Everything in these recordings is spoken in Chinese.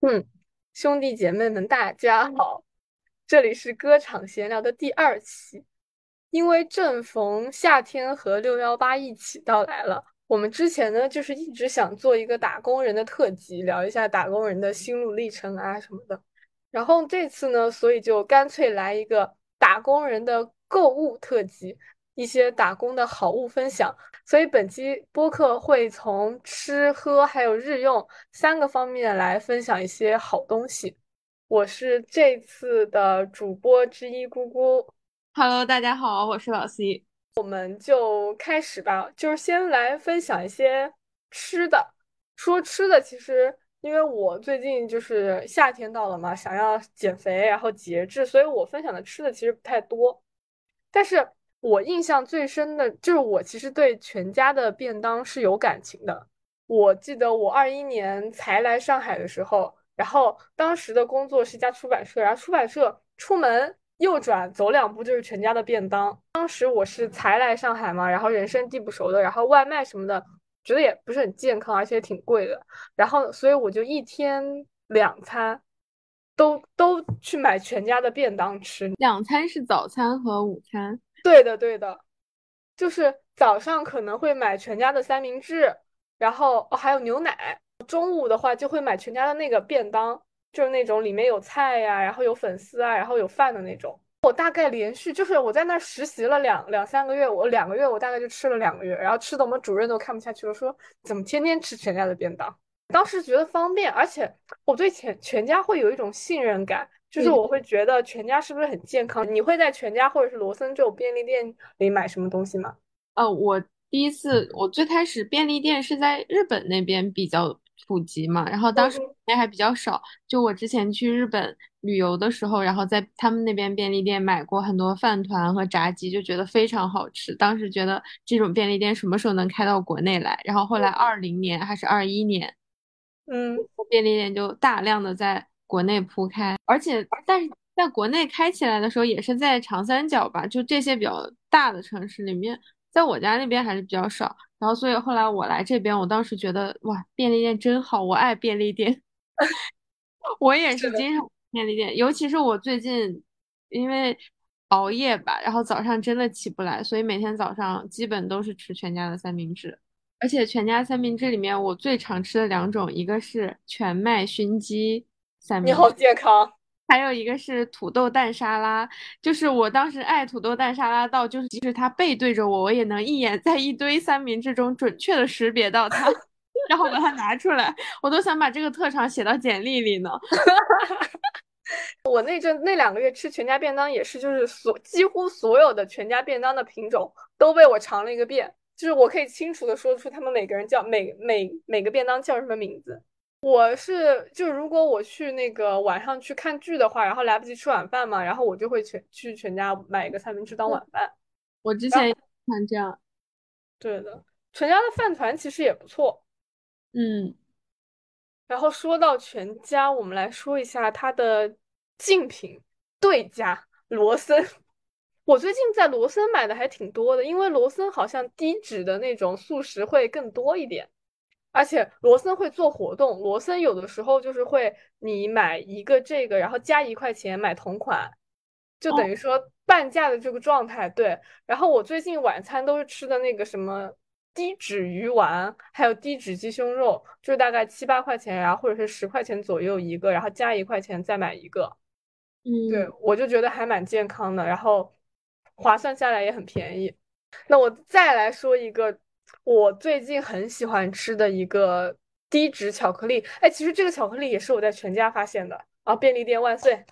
嗯，兄弟姐妹们，大家好，这里是歌场闲聊的第二期。因为正逢夏天和六幺八一起到来了，我们之前呢就是一直想做一个打工人的特辑，聊一下打工人的心路历程啊什么的。然后这次呢，所以就干脆来一个打工人的购物特辑，一些打工的好物分享。所以本期播客会从吃喝还有日用三个方面来分享一些好东西。我是这次的主播之一，姑姑。Hello，大家好，我是老 C。我们就开始吧，就是先来分享一些吃的。说吃的，其实因为我最近就是夏天到了嘛，想要减肥，然后节制，所以我分享的吃的其实不太多。但是我印象最深的就是我其实对全家的便当是有感情的。我记得我二一年才来上海的时候，然后当时的工作是一家出版社，然后出版社出门。右转走两步就是全家的便当。当时我是才来上海嘛，然后人生地不熟的，然后外卖什么的觉得也不是很健康，而且挺贵的。然后所以我就一天两餐都都去买全家的便当吃。两餐是早餐和午餐？对的对的，就是早上可能会买全家的三明治，然后哦还有牛奶。中午的话就会买全家的那个便当。就是那种里面有菜呀，然后有粉丝啊，然后有饭的那种。我大概连续就是我在那实习了两两三个月，我两个月我大概就吃了两个月，然后吃的我们主任都看不下去了，说怎么天天吃全家的便当？当时觉得方便，而且我对全全家会有一种信任感，就是我会觉得全家是不是很健康？你会在全家或者是罗森这种便利店里买什么东西吗？呃，我第一次我最开始便利店是在日本那边比较。普及嘛，然后当时那还比较少。就我之前去日本旅游的时候，然后在他们那边便利店买过很多饭团和炸鸡，就觉得非常好吃。当时觉得这种便利店什么时候能开到国内来？然后后来二零年还是二一年，嗯，便利店就大量的在国内铺开，而且但是在国内开起来的时候也是在长三角吧，就这些比较大的城市里面，在我家那边还是比较少。然后，所以后来我来这边，我当时觉得哇，便利店真好，我爱便利店。我也是经常便利店，尤其是我最近因为熬夜吧，然后早上真的起不来，所以每天早上基本都是吃全家的三明治。而且全家三明治里面，我最常吃的两种，一个是全麦熏鸡三明治，你好健康。还有一个是土豆蛋沙拉，就是我当时爱土豆蛋沙拉到，就是即使它背对着我，我也能一眼在一堆三明治中准确的识别到它，然后把它拿出来，我都想把这个特长写到简历里呢。我那阵那两个月吃全家便当也是，就是所几乎所有的全家便当的品种都被我尝了一个遍，就是我可以清楚的说出他们每个人叫每每每个便当叫什么名字。我是就如果我去那个晚上去看剧的话，然后来不及吃晚饭嘛，然后我就会全去全家买一个三明治当晚饭。我之前也看这样。对的，全家的饭团其实也不错。嗯。然后说到全家，我们来说一下它的竞品对家罗森。我最近在罗森买的还挺多的，因为罗森好像低脂的那种速食会更多一点。而且罗森会做活动，罗森有的时候就是会你买一个这个，然后加一块钱买同款，就等于说半价的这个状态。对，然后我最近晚餐都是吃的那个什么低脂鱼丸，还有低脂鸡胸肉，就是大概七八块钱然后，或者是十块钱左右一个，然后加一块钱再买一个。嗯，对我就觉得还蛮健康的，然后划算下来也很便宜。那我再来说一个。我最近很喜欢吃的一个低脂巧克力，哎，其实这个巧克力也是我在全家发现的啊！便利店万岁，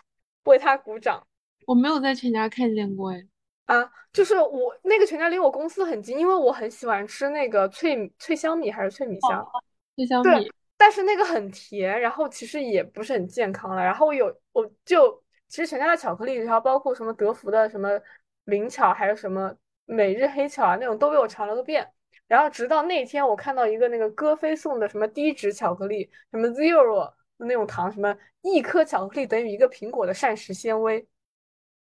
为他鼓掌。我没有在全家看见过，哎，啊，就是我那个全家离我公司很近，因为我很喜欢吃那个脆脆香米还是脆米香，脆香米。但是那个很甜，然后其实也不是很健康了。然后有我就其实全家的巧克力，然后包括什么德芙的什么灵巧，还有什么每日黑巧啊那种，都被我尝了个遍。然后直到那天，我看到一个那个歌飞送的什么低脂巧克力，什么 zero 那种糖，什么一颗巧克力等于一个苹果的膳食纤维，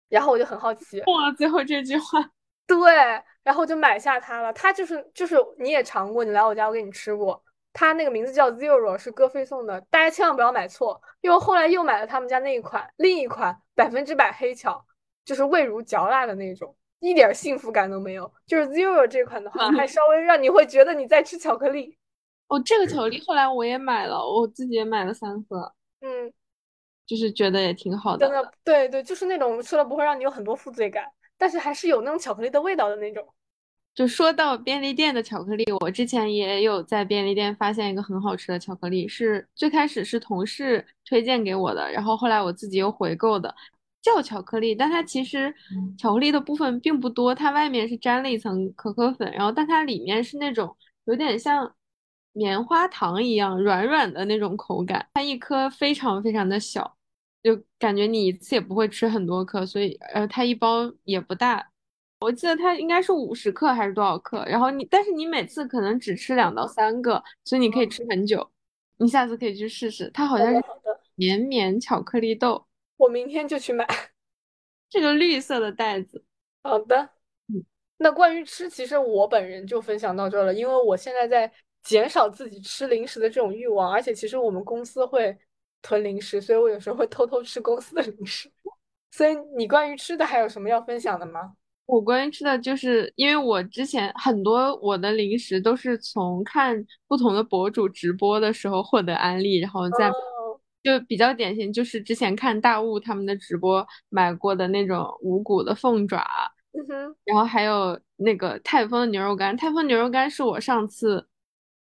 然后我就很好奇。哇，最后这句话，对，然后就买下它了。它就是就是你也尝过，你来我家我给你吃过，它那个名字叫 Zero，是歌飞送的，大家千万不要买错，因为后来又买了他们家那一款，另一款百分之百黑巧，就是味如嚼蜡的那种，一点幸福感都没有。就是 Zero 这款的话，还稍微让你会觉得你在吃巧克力。哦，这个巧克力后来我也买了，我自己也买了三盒，嗯，就是觉得也挺好的。真的，对对，就是那种吃了不会让你有很多负罪感，但是还是有那种巧克力的味道的那种。就说到便利店的巧克力，我之前也有在便利店发现一个很好吃的巧克力，是最开始是同事推荐给我的，然后后来我自己又回购的，叫巧克力，但它其实巧克力的部分并不多，它外面是沾了一层可可粉，然后但它里面是那种有点像棉花糖一样软软的那种口感，它一颗非常非常的小，就感觉你一次也不会吃很多颗，所以呃它一包也不大。我记得它应该是五十克还是多少克？然后你，但是你每次可能只吃两到三个，所以你可以吃很久。你下次可以去试试，它好像是绵绵巧克力豆。我明天就去买 这个绿色的袋子。好的，嗯，那关于吃，其实我本人就分享到这了，因为我现在在减少自己吃零食的这种欲望，而且其实我们公司会囤零食，所以我有时候会偷偷吃公司的零食。所以你关于吃的还有什么要分享的吗？我关于吃的就是因为我之前很多我的零食都是从看不同的博主直播的时候获得安利，然后再就比较典型，就是之前看大雾他们的直播买过的那种无骨的凤爪，嗯哼然后还有那个泰丰的牛肉干。泰丰牛肉干是我上次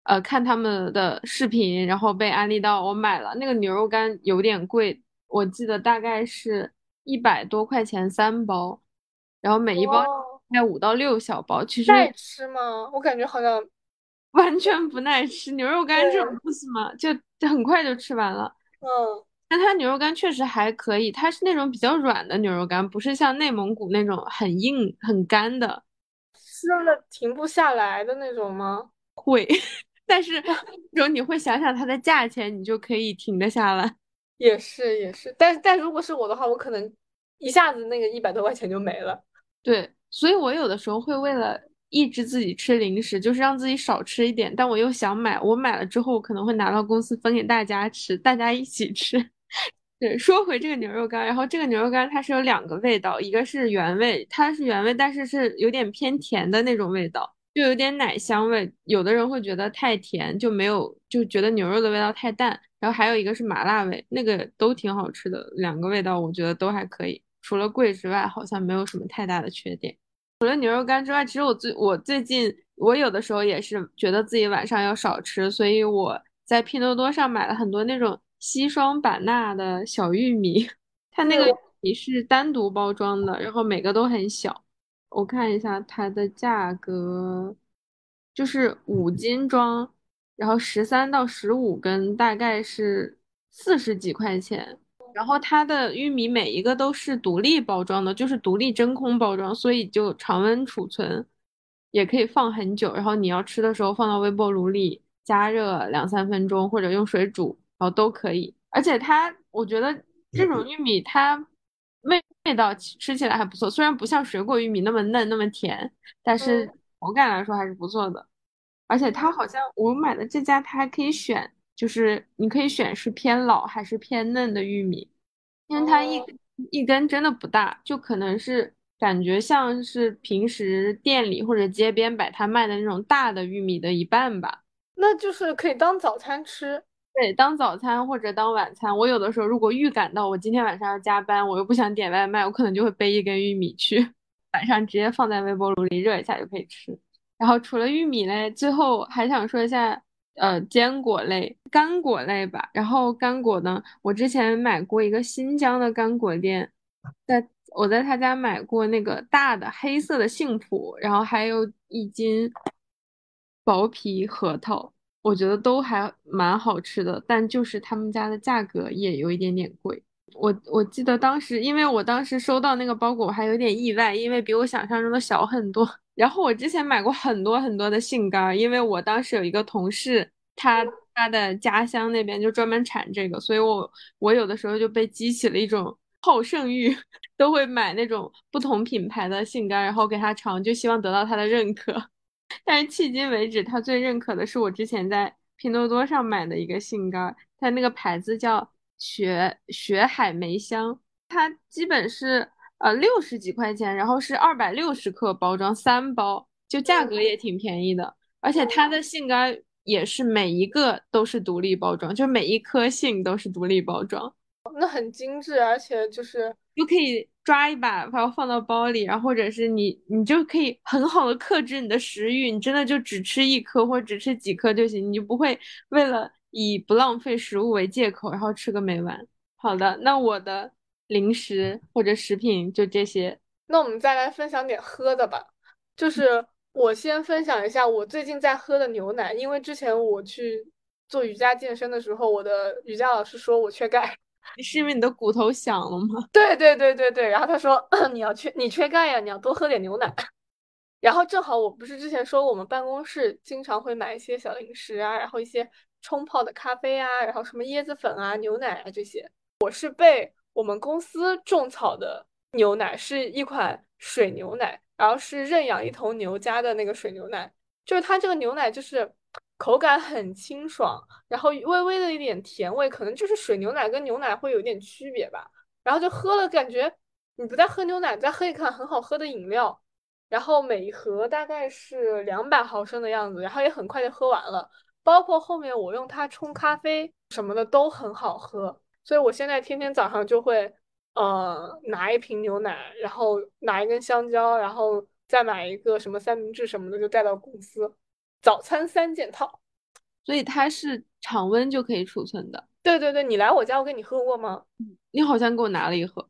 呃看他们的视频，然后被安利到我买了那个牛肉干，有点贵，我记得大概是一百多块钱三包。然后每一包卖五到六小包，其实耐吃吗？我感觉好像完全不耐吃。牛肉干这种东西嘛，就很快就吃完了。嗯，但它牛肉干确实还可以，它是那种比较软的牛肉干，不是像内蒙古那种很硬很干的，吃了停不下来的那种吗？会，但是如果你会想想它的价钱，你就可以停得下来。也是也是，但但如果是我的话，我可能一下子那个一百多块钱就没了。对，所以我有的时候会为了抑制自己吃零食，就是让自己少吃一点，但我又想买，我买了之后我可能会拿到公司分给大家吃，大家一起吃。对，说回这个牛肉干，然后这个牛肉干它是有两个味道，一个是原味，它是原味，但是是有点偏甜的那种味道，就有点奶香味。有的人会觉得太甜，就没有就觉得牛肉的味道太淡。然后还有一个是麻辣味，那个都挺好吃的，两个味道我觉得都还可以。除了贵之外，好像没有什么太大的缺点。除了牛肉干之外，其实我最我最近我有的时候也是觉得自己晚上要少吃，所以我在拼多多上买了很多那种西双版纳的小玉米，它那个米是单独包装的，然后每个都很小。我看一下它的价格，就是五斤装，然后十三到十五根，大概是四十几块钱。然后它的玉米每一个都是独立包装的，就是独立真空包装，所以就常温储存，也可以放很久。然后你要吃的时候放到微波炉里加热两三分钟，或者用水煮，然后都可以。而且它，我觉得这种玉米它味味道吃起来还不错，虽然不像水果玉米那么嫩那么甜，但是口感来说还是不错的。而且它好像我买的这家，它还可以选。就是你可以选是偏老还是偏嫩的玉米，因为它一一根真的不大，就可能是感觉像是平时店里或者街边摆摊卖的那种大的玉米的一半吧。那就是可以当早餐吃，对，当早餐或者当晚餐。我有的时候如果预感到我今天晚上要加班，我又不想点外卖，我可能就会背一根玉米去，晚上直接放在微波炉里热一下就可以吃。然后除了玉米嘞，最后还想说一下。呃，坚果类、干果类吧。然后干果呢，我之前买过一个新疆的干果店，在我在他家买过那个大的黑色的杏脯，然后还有一斤薄皮核桃，我觉得都还蛮好吃的。但就是他们家的价格也有一点点贵。我我记得当时，因为我当时收到那个包裹，我还有点意外，因为比我想象中的小很多。然后我之前买过很多很多的杏干，因为我当时有一个同事，他他的家乡那边就专门产这个，所以我我有的时候就被激起了一种好胜欲，都会买那种不同品牌的杏干，然后给他尝，就希望得到他的认可。但是迄今为止，他最认可的是我之前在拼多多上买的一个杏干，它那个牌子叫雪雪海梅香，它基本是呃六十几块钱，然后是二百六十克包装三包，就价格也挺便宜的，而且它的杏干也是每一个都是独立包装，就每一颗杏都是独立包装。那很精致，而且就是就可以抓一把，然后放到包里，然后或者是你，你就可以很好的克制你的食欲，你真的就只吃一颗或者只吃几颗就行，你就不会为了以不浪费食物为借口，然后吃个没完。好的，那我的零食或者食品就这些。那我们再来分享点喝的吧，就是我先分享一下我最近在喝的牛奶，因为之前我去做瑜伽健身的时候，我的瑜伽老师说我缺钙。你 是因为你的骨头响了吗？对对对对对，然后他说 你要缺你缺钙呀，你要多喝点牛奶。然后正好我不是之前说我们办公室经常会买一些小零食啊，然后一些冲泡的咖啡啊，然后什么椰子粉啊、牛奶啊这些。我是被我们公司种草的牛奶是一款水牛奶，然后是认养一头牛家的那个水牛奶，就是它这个牛奶就是。口感很清爽，然后微微的一点甜味，可能就是水牛奶跟牛奶会有点区别吧。然后就喝了，感觉你不在喝牛奶，在喝一款很好喝的饮料。然后每一盒大概是两百毫升的样子，然后也很快就喝完了。包括后面我用它冲咖啡什么的都很好喝，所以我现在天天早上就会呃拿一瓶牛奶，然后拿一根香蕉，然后再买一个什么三明治什么的，就带到公司。早餐三件套，所以它是常温就可以储存的。对对对，你来我家，我给你喝过吗？你好像给我拿了一盒。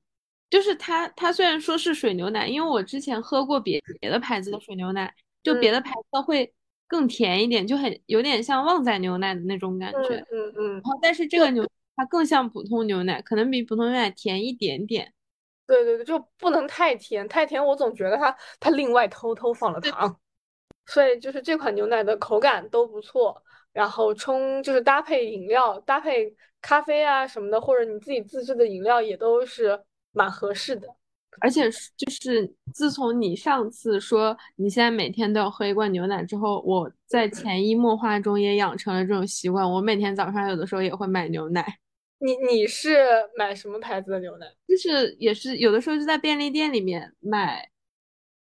就是它，它虽然说是水牛奶，因为我之前喝过别别的牌子的水牛奶，就别的牌子会更甜一点，就很有点像旺仔牛奶的那种感觉。嗯嗯。然后，但是这个牛它更像普通牛奶，可能比普通牛奶甜一点点。对对对，就不能太甜，太甜我总觉得它它另外偷偷放了糖。所以就是这款牛奶的口感都不错，然后冲就是搭配饮料、搭配咖啡啊什么的，或者你自己自制的饮料也都是蛮合适的。而且就是自从你上次说你现在每天都要喝一罐牛奶之后，我在潜移默化中也养成了这种习惯。我每天早上有的时候也会买牛奶。你你是买什么牌子的牛奶？就是也是有的时候就在便利店里面买。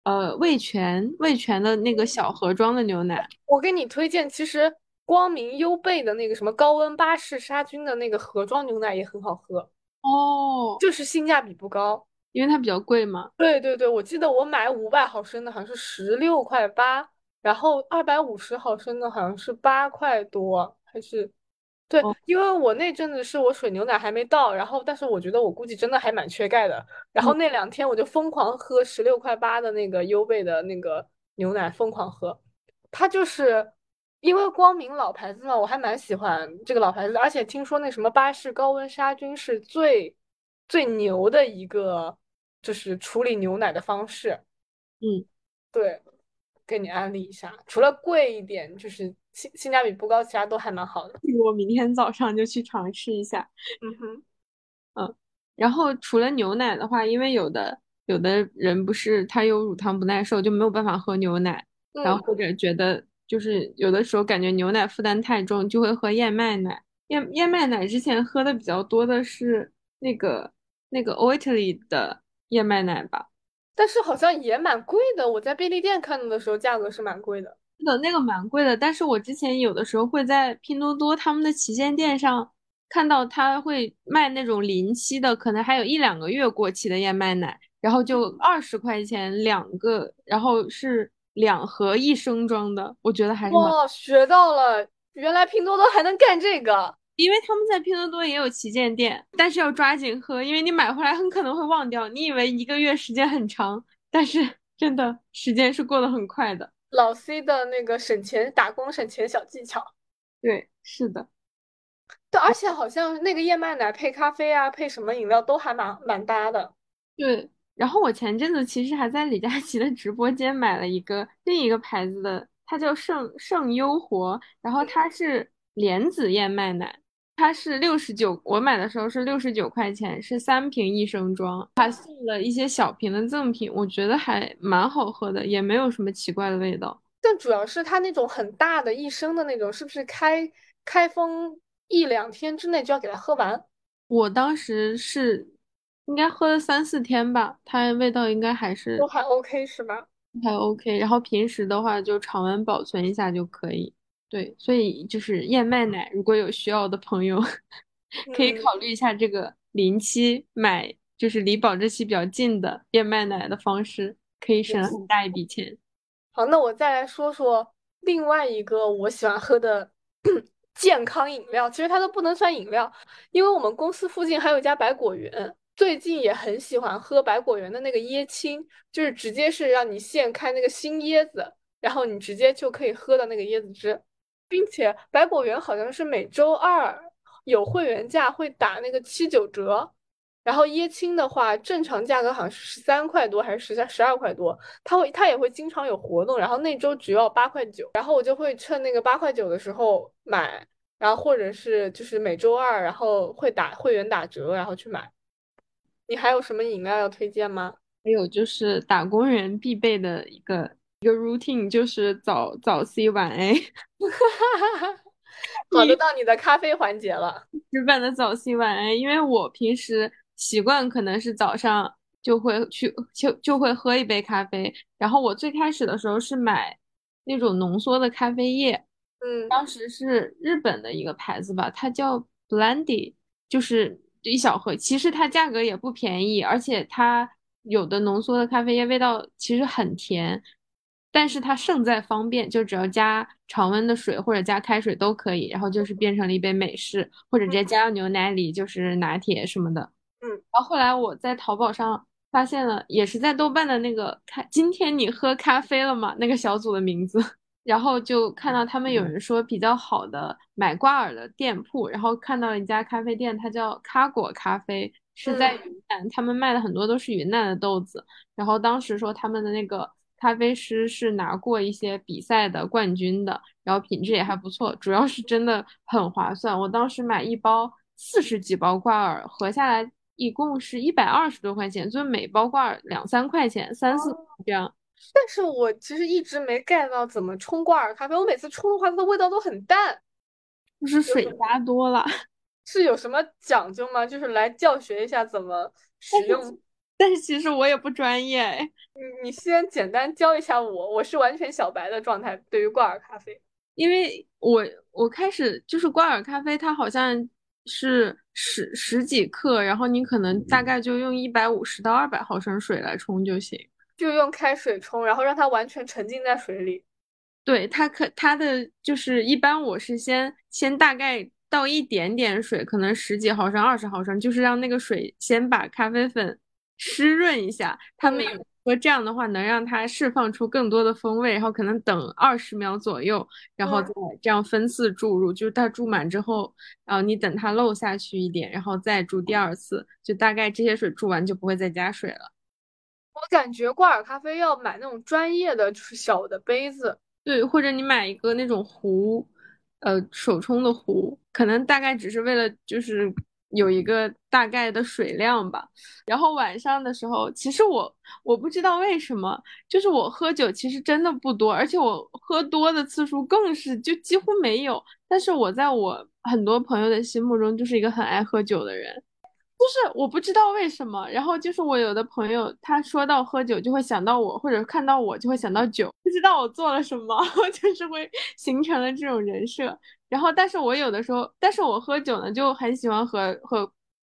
呃，味全味全的那个小盒装的牛奶，我给你推荐，其实光明优贝的那个什么高温巴氏杀菌的那个盒装牛奶也很好喝哦，就是性价比不高，因为它比较贵嘛。对对对，我记得我买五百毫升的好像是十六块八，然后二百五十毫升的好像是八块多，还是。对，因为我那阵子是我水牛奶还没到，然后但是我觉得我估计真的还蛮缺钙的，然后那两天我就疯狂喝十六块八的那个优贝的那个牛奶，疯狂喝。它就是因为光明老牌子嘛，我还蛮喜欢这个老牌子，而且听说那什么巴氏高温杀菌是最最牛的一个就是处理牛奶的方式。嗯，对，给你安利一下，除了贵一点，就是。性性价比不高，其他都还蛮好的。我明天早上就去尝试一下。嗯哼，嗯，然后除了牛奶的话，因为有的有的人不是他有乳糖不耐受，就没有办法喝牛奶，然后或者觉得就是有的时候感觉牛奶负担太重，就会喝燕麦奶。燕燕麦奶之前喝的比较多的是那个那个 Oatly 的燕麦奶吧，但是好像也蛮贵的。我在便利店看到的时候，价格是蛮贵的。的那个蛮贵的，但是我之前有的时候会在拼多多他们的旗舰店上看到他会卖那种临期的，可能还有一两个月过期的燕麦奶，然后就二十块钱两个，然后是两盒一升装的，我觉得还是哇，学到了，原来拼多多还能干这个，因为他们在拼多多也有旗舰店，但是要抓紧喝，因为你买回来很可能会忘掉，你以为一个月时间很长，但是真的时间是过得很快的。老 C 的那个省钱打工省钱小技巧，对，是的，对，而且好像那个燕麦奶配咖啡啊，配什么饮料都还蛮蛮搭的。对，然后我前阵子其实还在李佳琦的直播间买了一个另一个牌子的，它叫圣圣优活，然后它是莲子燕麦奶。它是六十九，我买的时候是六十九块钱，是三瓶一升装，还送了一些小瓶的赠品，我觉得还蛮好喝的，也没有什么奇怪的味道。但主要是它那种很大的一升的那种，是不是开开封一两天之内就要给它喝完。我当时是应该喝了三四天吧，它味道应该还是都还 OK 是吧？还 OK。然后平时的话就常温保存一下就可以。对，所以就是燕麦奶，如果有需要的朋友，可以考虑一下这个临期买，就是离保质期比较近的燕麦奶的方式，可以省很大一笔钱。好，那我再来说说另外一个我喜欢喝的 健康饮料，其实它都不能算饮料，因为我们公司附近还有一家百果园，最近也很喜欢喝百果园的那个椰青，就是直接是让你现开那个新椰子，然后你直接就可以喝到那个椰子汁。并且百果园好像是每周二有会员价会打那个七九折，然后椰青的话正常价格好像是十三块多还是十三十二块多，它会它也会经常有活动，然后那周只要八块九，然后我就会趁那个八块九的时候买，然后或者是就是每周二然后会打会员打折，然后去买。你还有什么饮料要推荐吗？还有就是打工人必备的一个。一个 routine 就是早早 C 晚 A，好 的，到你的咖啡环节了。日本的早 C 晚 A，因为我平时习惯可能是早上就会去就就会喝一杯咖啡，然后我最开始的时候是买那种浓缩的咖啡液，嗯，当时是日本的一个牌子吧，它叫 Blendy，就是一小盒，其实它价格也不便宜，而且它有的浓缩的咖啡液味道其实很甜。但是它胜在方便，就只要加常温的水或者加开水都可以，然后就是变成了一杯美式，或者直接加到牛奶里就是拿铁什么的。嗯，然后后来我在淘宝上发现了，也是在豆瓣的那个“开今天你喝咖啡了吗”那个小组的名字，然后就看到他们有人说比较好的买挂耳的店铺，然后看到了一家咖啡店，它叫咖果咖啡，是在云南，他们卖的很多都是云南的豆子，然后当时说他们的那个。咖啡师是拿过一些比赛的冠军的，然后品质也还不错，主要是真的很划算。我当时买一包四十几包挂耳，合下来一共是一百二十多块钱，就每包挂耳两三块钱，三四这样。但是我其实一直没 get 到怎么冲挂耳咖啡，我每次冲的话，它的味道都很淡，就是水加多了。是有什么讲究吗？就是来教学一下怎么 使用。但是其实我也不专业哎，你你先简单教一下我，我是完全小白的状态。对于挂耳咖啡，因为我我开始就是挂耳咖啡，它好像是十十几克，然后你可能大概就用一百五十到二百毫升水来冲就行，就用开水冲，然后让它完全沉浸在水里。对，它可它的就是一般我是先先大概倒一点点水，可能十几毫升、二十毫升，就是让那个水先把咖啡粉。湿润一下，他们说这样的话能让它释放出更多的风味，然后可能等二十秒左右，然后再这样分次注入，就是它注满之后，然后你等它漏下去一点，然后再注第二次，就大概这些水注完就不会再加水了。我感觉挂耳咖啡要买那种专业的，就是小的杯子，对，或者你买一个那种壶，呃，手冲的壶，可能大概只是为了就是。有一个大概的水量吧，然后晚上的时候，其实我我不知道为什么，就是我喝酒其实真的不多，而且我喝多的次数更是就几乎没有。但是我在我很多朋友的心目中就是一个很爱喝酒的人，就是我不知道为什么。然后就是我有的朋友，他说到喝酒就会想到我，或者看到我就会想到酒，不知道我做了什么，就是会形成了这种人设。然后，但是我有的时候，但是我喝酒呢，就很喜欢和和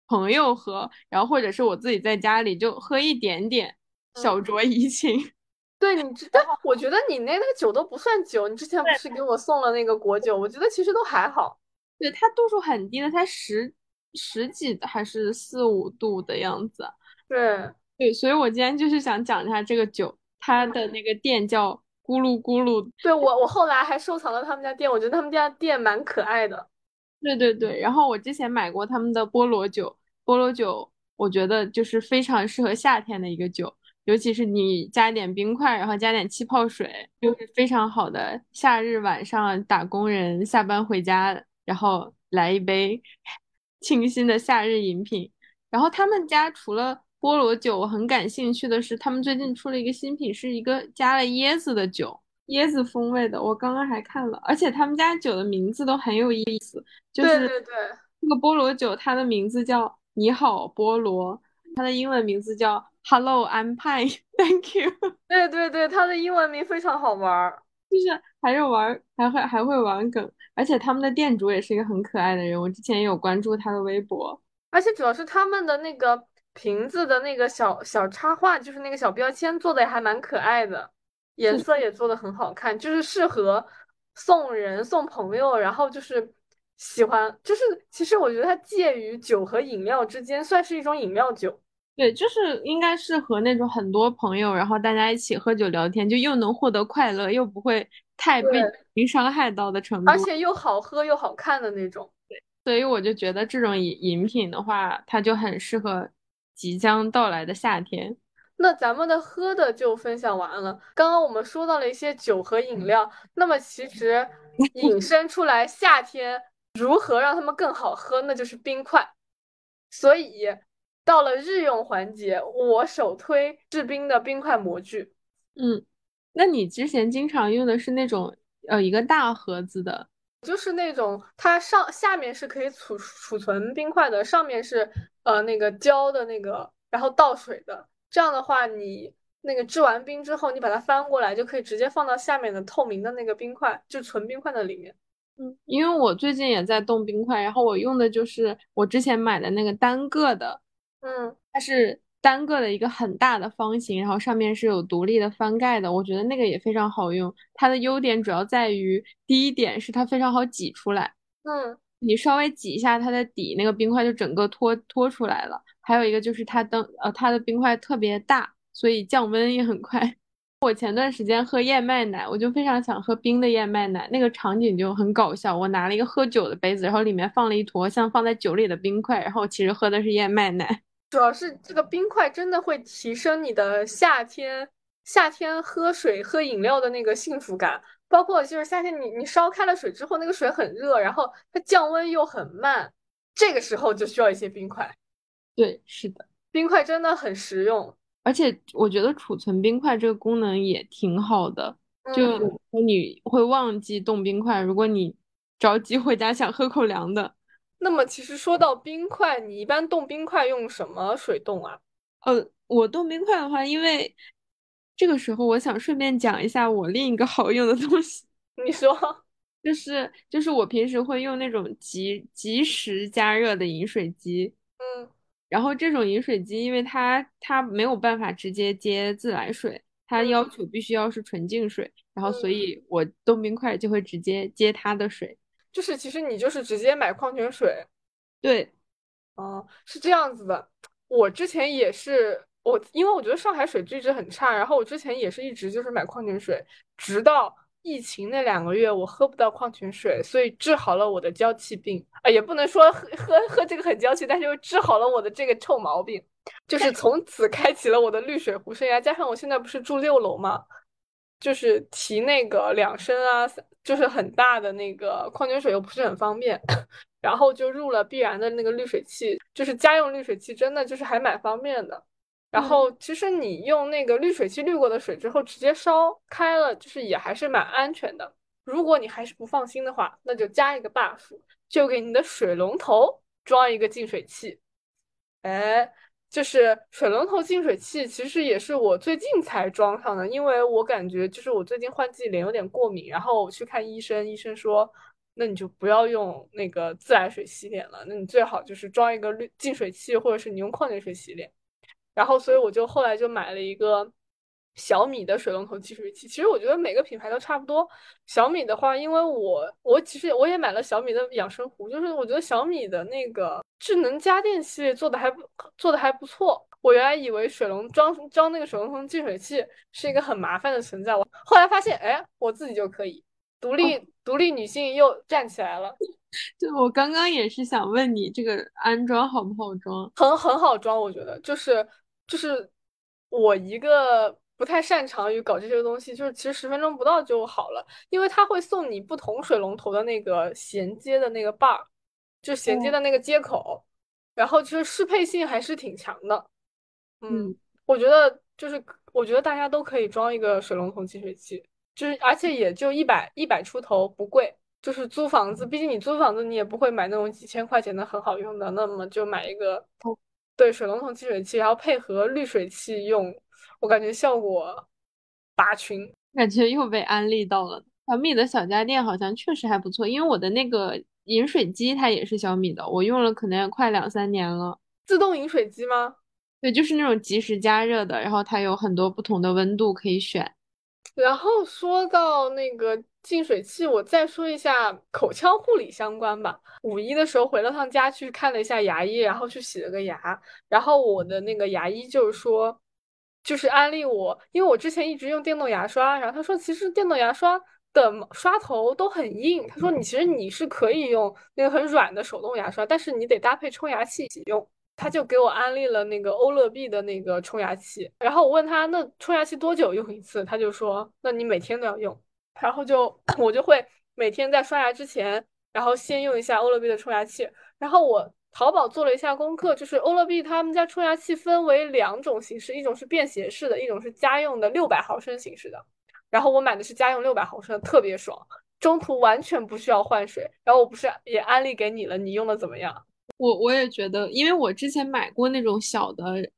朋友喝，然后或者是我自己在家里就喝一点点，小酌怡情。对，你知道，我觉得你那那个酒都不算酒，你之前不是给我送了那个果酒，我觉得其实都还好。对，它度数很低的，才十十几还是四五度的样子。对对，所以我今天就是想讲一下这个酒，它的那个店叫。咕噜咕噜，对我，我后来还收藏了他们家店，我觉得他们家店蛮可爱的。对对对，然后我之前买过他们的菠萝酒，菠萝酒我觉得就是非常适合夏天的一个酒，尤其是你加点冰块，然后加点气泡水，就是非常好的夏日晚上打工人下班回家，然后来一杯 清新的夏日饮品。然后他们家除了菠萝酒，我很感兴趣的是，他们最近出了一个新品，是一个加了椰子的酒。椰子风味的，我刚刚还看了，而且他们家酒的名字都很有意思，就是对对对，这个菠萝酒，它的名字叫你好菠萝，它的英文名字叫 Hello I'm Pine，Thank you，对对对，它的英文名非常好玩儿。就是还是玩还会还会玩梗，而且他们的店主也是一个很可爱的人，我之前也有关注他的微博，而且主要是他们的那个瓶子的那个小小插画，就是那个小标签做的也还蛮可爱的，颜色也做的很好看，就是适合送人送朋友，然后就是喜欢，就是其实我觉得它介于酒和饮料之间，算是一种饮料酒。对，就是应该适合那种很多朋友，然后大家一起喝酒聊天，就又能获得快乐，又不会太被伤害到的程度。而且又好喝又好看的那种。对所以我就觉得这种饮饮品的话，它就很适合即将到来的夏天。那咱们的喝的就分享完了。刚刚我们说到了一些酒和饮料，那么其实 引申出来夏天如何让它们更好喝，那就是冰块。所以到了日用环节，我首推制冰的冰块模具。嗯，那你之前经常用的是那种呃一个大盒子的，就是那种它上下面是可以储储存冰块的，上面是呃那个胶的那个，然后倒水的。这样的话，你那个制完冰之后，你把它翻过来，就可以直接放到下面的透明的那个冰块，就纯冰块的里面。嗯，因为我最近也在冻冰块，然后我用的就是我之前买的那个单个的，嗯，它是单个的一个很大的方形，然后上面是有独立的翻盖的，我觉得那个也非常好用。它的优点主要在于，第一点是它非常好挤出来，嗯，你稍微挤一下它的底，那个冰块就整个脱脱出来了。还有一个就是它灯呃它的冰块特别大，所以降温也很快。我前段时间喝燕麦奶，我就非常想喝冰的燕麦奶，那个场景就很搞笑。我拿了一个喝酒的杯子，然后里面放了一坨像放在酒里的冰块，然后其实喝的是燕麦奶。主要是这个冰块真的会提升你的夏天夏天喝水喝饮料的那个幸福感。包括就是夏天你你烧开了水之后，那个水很热，然后它降温又很慢，这个时候就需要一些冰块。对，是的，冰块真的很实用。而且我觉得储存冰块这个功能也挺好的，就你会忘记冻冰块，如果你着急回家想喝口凉的，那么其实说到冰块，你一般冻冰块用什么水冻啊？呃，我冻冰块的话，因为这个时候我想顺便讲一下我另一个 好用的东西，你说，就是就是我平时会用那种即即时加热的饮水机，嗯然后这种饮水机，因为它它没有办法直接接自来水，它要嗯求必须要是纯净水，然后所嗯，以我冻冰块就会直接接它的水。就是其实你就是直接买矿泉水。对，哦，是这样子的。我之前也是，我因为我觉得上海水质一直很差，然后我之前也是一直就是买矿泉水，直到疫情那两个月我喝不到矿泉水，所以治好了我的娇气病。啊，也不能说喝喝喝这个很娇气，但是又治好了我的这个臭毛病，就是从此开启了我的绿水壶生涯。加上我现在不是住六楼嘛，就是提那个两升啊，三就是很大的那个矿泉水又不是很方便。然后就入了必然的那个滤水器，就是家用滤水器，真的就是还蛮方便的。然嗯，后其实你用那个滤水器滤过的水之后，直接烧开了，就是也还是蛮安全的。如果你还是不放心的话，那就加一个 buff，就给你的水龙头装一个净水器。哎，就是水龙头净水器，其实也是我最近才装上的，因为我感觉就是我最近换季脸有点过敏，然后我去看医生，医生说，那你就不要用那个自来水洗脸了，那你最好就是装一个滤净水器，或者是你用矿泉水洗脸。然后，所以我就后来就买了一个小米的水龙头净水器。其实我觉得每个品牌都差不多。小米的话，因为我我其实我也买了小米的养生壶，就是我觉得小米的那个智能家电系列做的还不做的还不错。我原来以为水龙装装那个水龙头净水器是一个很麻烦的存在，我后来发现，哎，我自己就可以。独哦，立独立女性又站起来了。就我刚刚也是想问你这个安装好不好装？很很好装，我觉得就是就是我一个不太擅长于搞这些东西，就是其实十分钟不到就好了，因为它会送你不同水龙头的那个衔接的那个 bar，就衔接哦，的那个接口，然后就是适配性还是挺强的。嗯，嗯，我觉得就是我觉得大家都可以装一个水龙头净水器，就是而且也就一百一百出头，不贵。就是租房子，毕竟你租房子你也不会买那种几千块钱的很好用的，那么就买一个对水龙头净水器，然后配合滤水器用，我感觉效果拔群。感觉又被安利到了。小米的小家电好像确实还不错，因为我的那个饮水机它也是小米的，我用了可能也快两三年了。自动饮水机吗？对，就是那种即时加热的，然后它有很多不同的温度可以选。然后说到那个净水器，我再说一下口腔护理相关吧。五一的时候回了趟家，去看了一下牙医，然后去洗了个牙。然后我的那个牙医就是说，就是安利我，因为我之前一直用电动牙刷，然后他说其实电动牙刷的刷头都很硬，他说你其实你是可以用那个很软的手动牙刷，但是你得搭配冲牙器一起用。他就给我安利了那个欧乐 B 的那个冲牙器，然后我问他那冲牙器多久用一次，他就说那你每天都要用，然后就我就会每天在刷牙之前，然后先用一下欧乐 B 的冲牙器。然后我淘宝做了一下功课，就是欧乐 B 他们家冲牙器分为两种形式，一种是便携式的，一种是家用的六百毫升形式的。然后我买的是家用六百毫升，特别爽，中途完全不需要换水。然后我不是也安利给你了，你用的怎么样？我我也觉得，因为我之前买过那种小的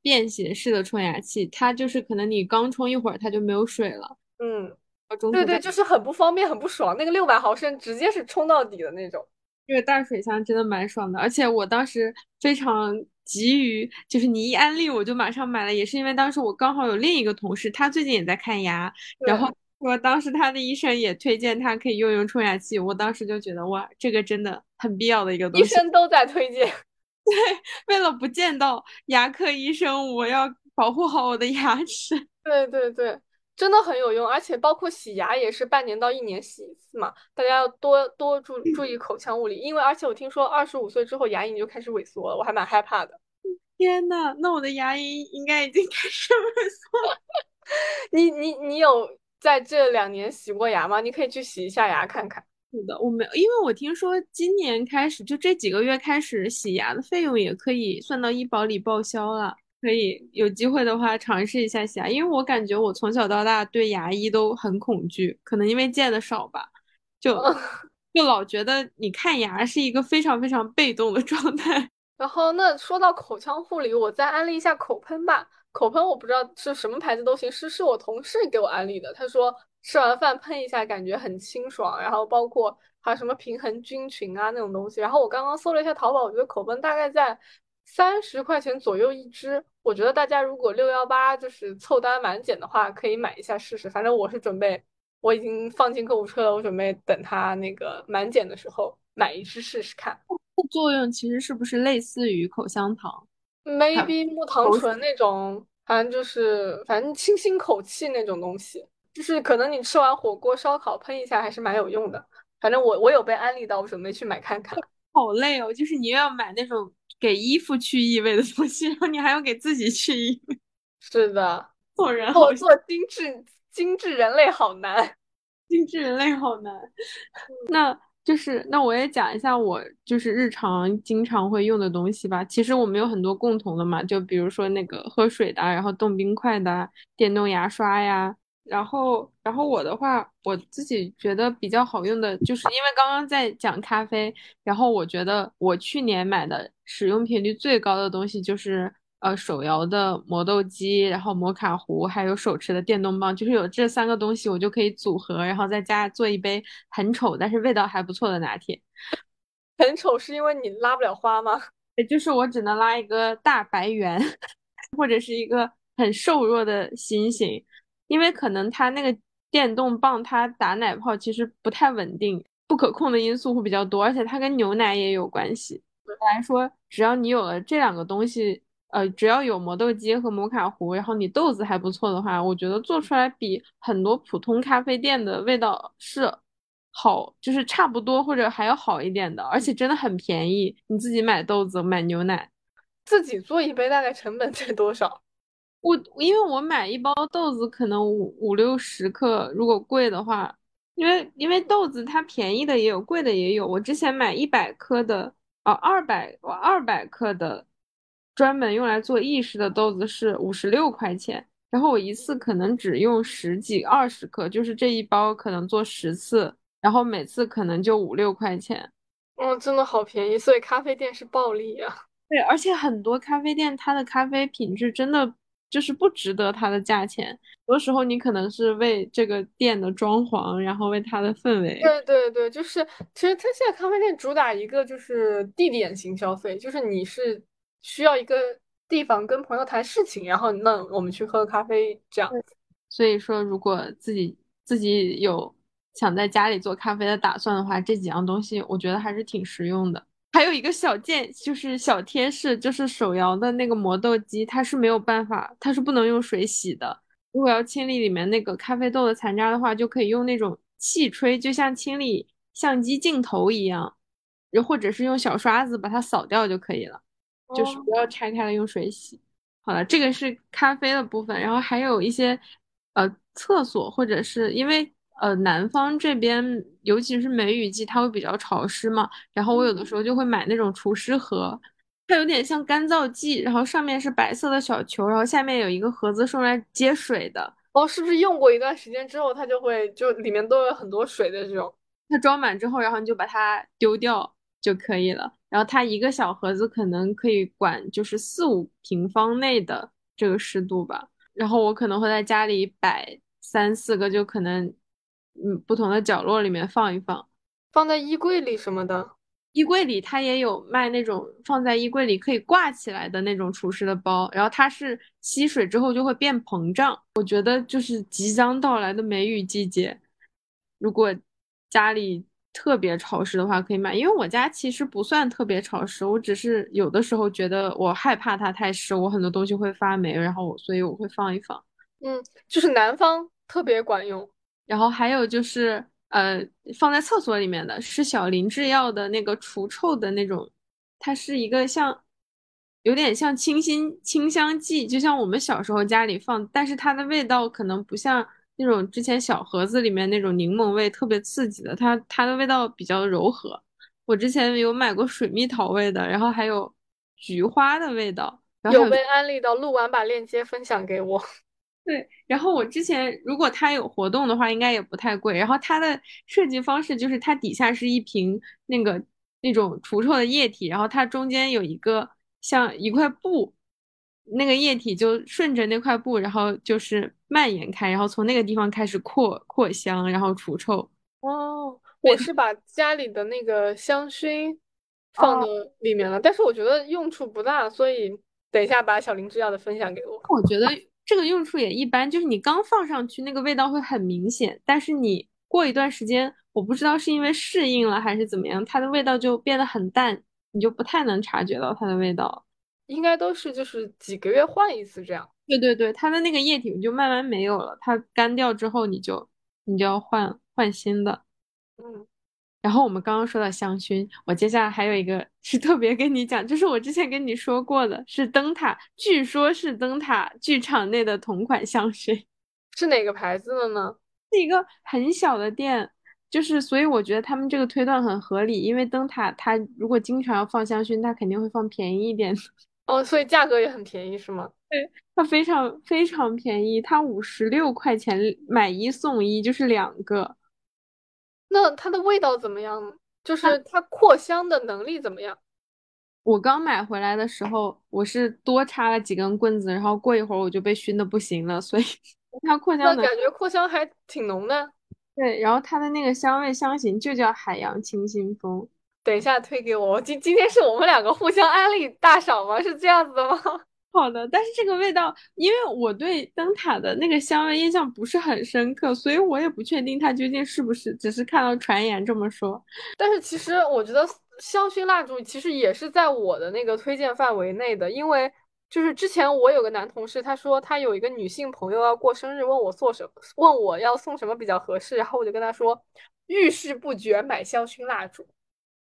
便携式的冲牙器，它就是可能你刚冲一会儿它就没有水了。嗯，对对，就是很不方便，很不爽。那个六百毫升直接是冲到底的那种。这个大水箱真的蛮爽的，而且我当时非常急于，就是你一安利我就马上买了，也是因为当时我刚好有另一个同事，他最近也在看牙，然后。说当时他的医生也推荐他可以用用冲牙器，我当时就觉得哇，这个真的很必要的一个东西。医生都在推荐，对，为了不见到牙科医生，我要保护好我的牙齿。对对对，真的很有用，而且包括洗牙也是半年到一年洗一次嘛，大家要多多注注意口腔物理，因为而且我听说二十五岁之后牙龈就开始萎缩了，我还蛮害怕的。天呐，那我的牙龈应该已经开始萎缩了。你你你有？在这两年洗过牙吗？你可以去洗一下牙看看。是的，我没有，因为我听说今年开始，就这几个月开始洗牙的费用也可以算到医保里报销了。可以有机会的话尝试一下洗牙，因为我感觉我从小到大对牙医都很恐惧，可能因为见的少吧，就 就老觉得你看牙是一个非常非常被动的 状态。然后那说到口腔护理，我再安利一下口喷吧。口喷我不知道是什么牌子都行，是是我同事给我安利的。他说吃完饭喷一下，感觉很清爽。然后包括还有什么平衡菌群啊那种东西。然后我刚刚搜了一下淘宝，我觉得口喷大概在三十块钱左右一支。我觉得大家如果六幺八就是凑单满减的话，可以买一下试试。反正我是准备，我已经放进购物车了，我准备等它那个满减的时候买一支试试看。作用其实是不是类似于口香糖？maybe 木糖醇那种，反正就是反正清新口气那种东西，就是可能你吃完火锅烧烤喷一下还是蛮有用的。反正我我有被安利到，我准备去买看看。好累哦，就是你又要买那种给衣服去异味的东西，然后你还要给自己去异味。是的，做人好做精致精致人类好难，精致人类好难。那。就是那我也讲一下我就是日常经常会用的东西吧。其实我们有很多共同的嘛，就比如说那个喝水的，然后冻冰块的，电动牙刷呀。然后，然后我的话，我自己觉得比较好用的，就是因为刚刚在讲咖啡，然后我觉得我去年买的使用频率最高的东西就是。呃，手摇的磨豆机，然后摩卡壶，还有手持的电动棒，就是有这三个东西，我就可以组合，然后在家做一杯很丑但是味道还不错的拿铁。很丑是因为你拉不了花吗？也就是我只能拉一个大白圆，或者是一个很瘦弱的心形，因为可能它那个电动棒它打奶泡其实不太稳定，不可控的因素会比较多，而且它跟牛奶也有关系。来说，只要你有了这两个东西。呃，只要有磨豆机和摩卡壶，然后你豆子还不错的话，我觉得做出来比很多普通咖啡店的味道是好，就是差不多或者还要好一点的，而且真的很便宜。你自己买豆子买牛奶，自己做一杯大概成本才多少？我因为我买一包豆子可能五五六十克，如果贵的话，因为因为豆子它便宜的也有，贵的也有。我之前买一百克的，哦，二百二百克的。专门用来做意式的豆子是五十六块钱，然后我一次可能只用十几二十克，就是这一包可能做十次，然后每次可能就五六块钱。嗯，真的好便宜，所以咖啡店是暴利呀。对，而且很多咖啡店它的咖啡品质真的就是不值得它的价钱。很多时候你可能是为这个店的装潢，然后为它的氛围。对对对，就是其实它现在咖啡店主打一个就是地点型消费，就是你是需要一个地方跟朋友谈事情，然后那我们去喝咖啡这样。所以说，如果自己自己有。想在家里做咖啡的打算的话，这几样东西我觉得还是挺实用的。还有一个小件，就是小贴士，就是手摇的那个磨豆机，它是没有办法，它是不能用水洗的。如果要清理里面那个咖啡豆的残渣的话，就可以用那种气吹，就像清理相机镜头一样，又或者是用小刷子把它扫掉就可以了。就是不要拆开了用水洗。好了，这个是咖啡的部分，然后还有一些呃厕所，或者是因为。呃，南方这边尤其是梅雨季，它会比较潮湿嘛。然后我有的时候就会买那种除湿盒，它有点像干燥剂，然后上面是白色的小球，然后下面有一个盒子是用来接水的。哦，是不是用过一段时间之后，它就会就里面都有很多水的这种？它装满之后，然后你就把它丢掉就可以了。然后它一个小盒子可能可以管就是四五平方内的这个湿度吧。然后我可能会在家里摆三四个，就可能。嗯，不同的角落里面放一放，放在衣柜里什么的。衣柜里它也有卖那种放在衣柜里可以挂起来的那种厨师的包，然后它是吸水之后就会变膨胀。我觉得就是即将到来的梅雨季节，如果家里特别潮湿的话，可以买。因为我家其实不算特别潮湿，我只是有的时候觉得我害怕它太湿，我很多东西会发霉，然后所以我会放一放。嗯，就是南方特别管用。然后还有就是，呃，放在厕所里面的是小林制药的那个除臭的那种，它是一个像，有点像清新清香剂，就像我们小时候家里放，但是它的味道可能不像那种之前小盒子里面那种柠檬味特别刺激的，它它的味道比较柔和。我之前有买过水蜜桃味的，然后还有菊花的味道，有被安利到，录完把链接分享给我。对，然后我之前如果它有活动的话，应该也不太贵。然后它的设计方式就是它底下是一瓶那个那种除臭的液体，然后它中间有一个像一块布，那个液体就顺着那块布，然后就是蔓延开，然后从那个地方开始扩扩香，然后除臭。哦，我是把家里的那个香薰放到里面了，但是我觉得用处不大，所以等一下把小林制药的分享给我。我觉得。这个用处也一般，就是你刚放上去那个味道会很明显，但是你过一段时间，我不知道是因为适应了还是怎么样，它的味道就变得很淡，你就不太能察觉到它的味道。应该都是就是几个月换一次这样。对对对，它的那个液体就慢慢没有了，它干掉之后你就你就要换换新的。嗯。然后我们刚刚说到香薰，我接下来还有一个是特别跟你讲，就是我之前跟你说过的，是灯塔，据说是灯塔剧场内的同款香薰，是哪个牌子的呢？是一个很小的店，就是所以我觉得他们这个推断很合理，因为灯塔它如果经常要放香薰，它肯定会放便宜一点。哦，所以价格也很便宜是吗？对，它非常非常便宜，它五十六块钱买一送一，就是两个。那它的味道怎么样？就是它扩香的能力怎么样？我刚买回来的时候，我是多插了几根棍子，然后过一会儿我就被熏的不行了，所以 它扩香感觉扩香还挺浓的。对，然后它的那个香味香型就叫海洋清新风。等一下推给我，今今天是我们两个互相安利大赏吗？是这样子的吗？好的，但是这个味道，因为我对灯塔的那个香味印象不是很深刻，所以我也不确定它究竟是不是，只是看到传言这么说。但是其实我觉得香薰蜡烛其实也是在我的那个推荐范围内的，因为就是之前我有个男同事，他说他有一个女性朋友要过生日，问我做什么，问我要送什么比较合适，然后我就跟他说，遇事不决买香薰蜡烛。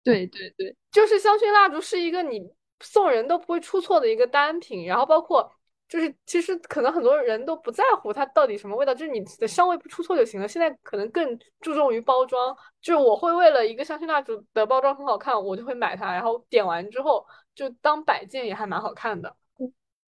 对对对，就是香薰蜡烛是一个你。送人都不会出错的一个单品，然后包括就是其实可能很多人都不在乎它到底什么味道，就是你的香味不出错就行了。现在可能更注重于包装，就是我会为了一个香薰蜡烛的包装很好看，我就会买它，然后点完之后就当摆件也还蛮好看的。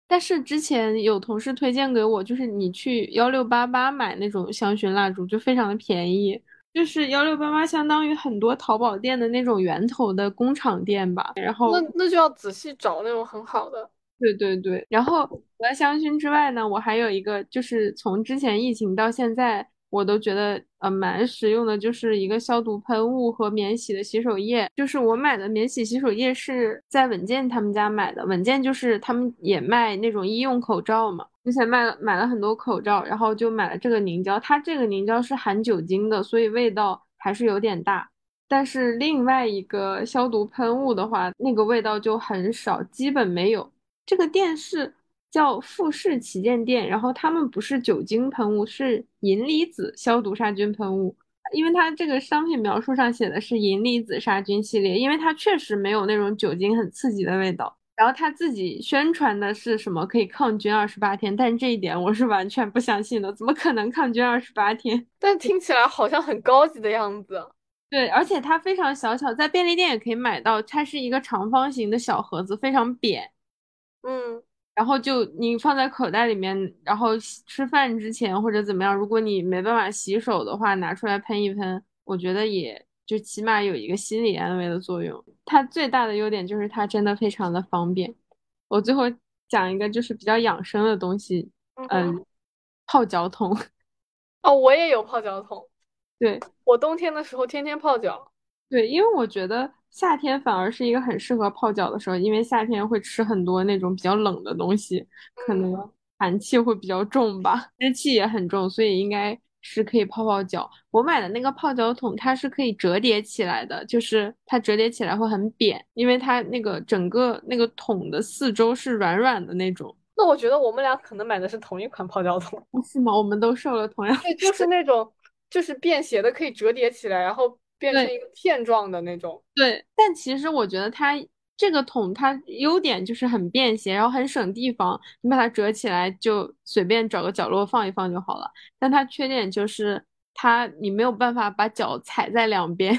但是之前有同事推荐给我，就是你去幺六八八买那种香薰蜡烛，就非常的便宜。就是幺六八八相当于很多淘宝店的那种源头的工厂店吧。然后那那就要仔细找那种很好的。对对对。然后除了香薰之外呢，我还有一个，就是从之前疫情到现在。我都觉得呃蛮实用的，就是一个消毒喷雾和免洗的洗手液。就是我买的免洗洗手液是在稳健他们家买的，稳健就是他们也卖那种医用口罩嘛。之前卖了买了很多口罩，然后就买了这个凝胶。它这个凝胶是含酒精的，所以味道还是有点大。但是另外一个消毒喷雾的话，那个味道就很少，基本没有。这个电视。叫富士旗舰店，然后他们不是酒精喷雾，是银离子消毒杀菌喷雾。因为它这个商品描述上写的是银离子杀菌系列，因为它确实没有那种酒精很刺激的味道。然后他自己宣传的是什么可以抗菌二十八天，但这一点我是完全不相信的，怎么可能抗菌二十八天？但听起来好像很高级的样子。对，而且它非常小巧，在便利店也可以买到。它是一个长方形的小盒子，非常扁。嗯。然后就你放在口袋里面，然后吃饭之前或者怎么样，如果你没办法洗手的话，拿出来喷一喷，我觉得也就起码有一个心理安慰的作用。它最大的优点就是它真的非常的方便。我最后讲一个就是比较养生的东西，嗯，泡脚桶。哦，我也有泡脚桶。对，我冬天的时候天天泡脚。对，因为我觉得。夏天反而是一个很适合泡脚的时候，因为夏天会吃很多那种比较冷的东西，可能寒气会比较重吧，湿气也很重，所以应该是可以泡泡脚。我买的那个泡脚桶，它是可以折叠起来的，就是它折叠起来会很扁，因为它那个整个那个桶的四周是软软的那种。那我觉得我们俩可能买的是同一款泡脚桶，是吗？我们都受了同样。对，就是那种就是便携的，可以折叠起来，然后。变成一个片状的那种，对。但其实我觉得它这个桶它优点就是很便携，然后很省地方，你把它折起来就随便找个角落放一放就好了。但它缺点就是它你没有办法把脚踩在两边，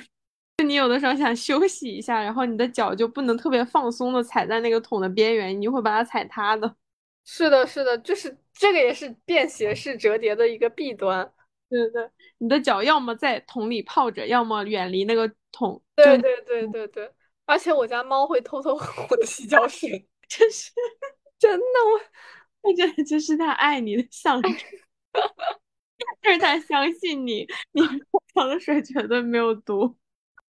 你有的时候想休息一下，然后你的脚就不能特别放松的踩在那个桶的边缘，你就会把它踩塌的。是的，是的，就是这个也是便携式折叠的一个弊端。对对对，你的脚要么在桶里泡着，要么远离那个桶。对对对对对，而且我家猫会偷偷喝我的洗脚水，真是真的，我我觉得这是它爱你的象征，但是它相信你，你泡的水绝对没有毒。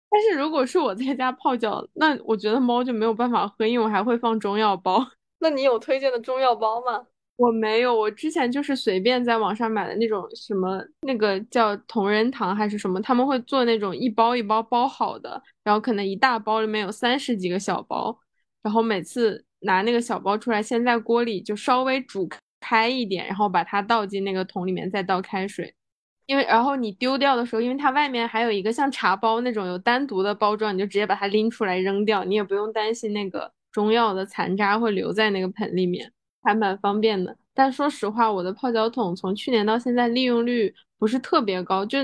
但是如果是我在家泡脚，那我觉得猫就没有办法喝，因为我还会放中药包。那你有推荐的中药包吗？我没有，我之前就是随便在网上买的那种什么那个叫同仁堂还是什么，他们会做那种一包一包包好的，然后可能一大包里面有三十几个小包，然后每次拿那个小包出来，先在锅里就稍微煮开一点，然后把它倒进那个桶里面，再倒开水，因为然后你丢掉的时候，因为它外面还有一个像茶包那种有单独的包装，你就直接把它拎出来扔掉，你也不用担心那个中药的残渣会留在那个盆里面。还蛮方便的，但说实话，我的泡脚桶从去年到现在利用率不是特别高。就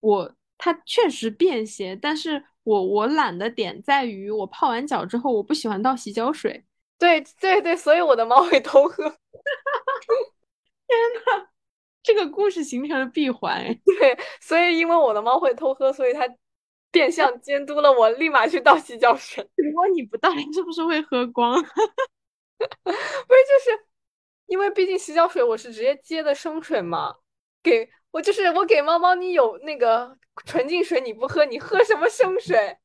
我它确实便携，但是我我懒的点在于，我泡完脚之后，我不喜欢倒洗脚水。对对对，所以我的猫会偷喝。天呐，这个故事形成了闭环。对，所以因为我的猫会偷喝，所以它变相监督了我，立马去倒洗脚水。如果你不倒，你是不是会喝光？不是，就是因为毕竟洗脚水我是直接接的生水嘛，给我就是我给猫猫你有那个纯净水你不喝，你喝什么生水？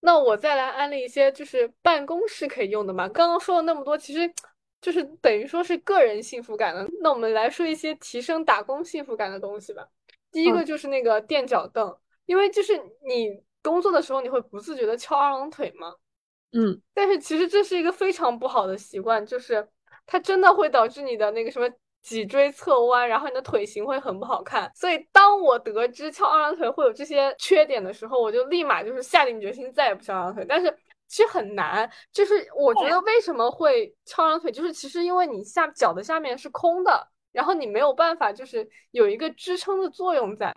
那我再来安利一些就是办公室可以用的嘛。刚刚说了那么多，其实就是等于说是个人幸福感的。那我们来说一些提升打工幸福感的东西吧。第一个就是那个垫脚凳，因为就是你工作的时候你会不自觉的翘二郎腿嘛。嗯，但是其实这是一个非常不好的习惯，就是它真的会导致你的那个什么脊椎侧弯，然后你的腿型会很不好看。所以当我得知翘二郎腿会有这些缺点的时候，我就立马就是下定决心再也不翘二郎腿。但是其实很难，就是我觉得为什么会翘二郎腿，就是其实因为你下脚的下面是空的，然后你没有办法就是有一个支撑的作用在，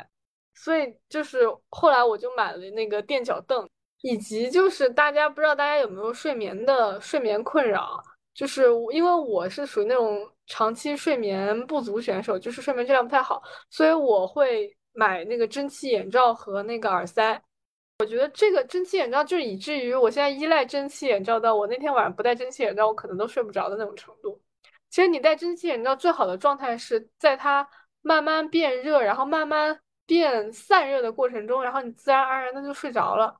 所以就是后来我就买了那个垫脚凳。以及就是大家不知道大家有没有睡眠的睡眠困扰，就是因为我是属于那种长期睡眠不足选手，就是睡眠质量不太好，所以我会买那个蒸汽眼罩和那个耳塞。我觉得这个蒸汽眼罩就以至于我现在依赖蒸汽眼罩到我那天晚上不戴蒸汽眼罩，我可能都睡不着的那种程度。其实你戴蒸汽眼罩最好的状态是在它慢慢变热，然后慢慢变散热的过程中，然后你自然而然的就睡着了，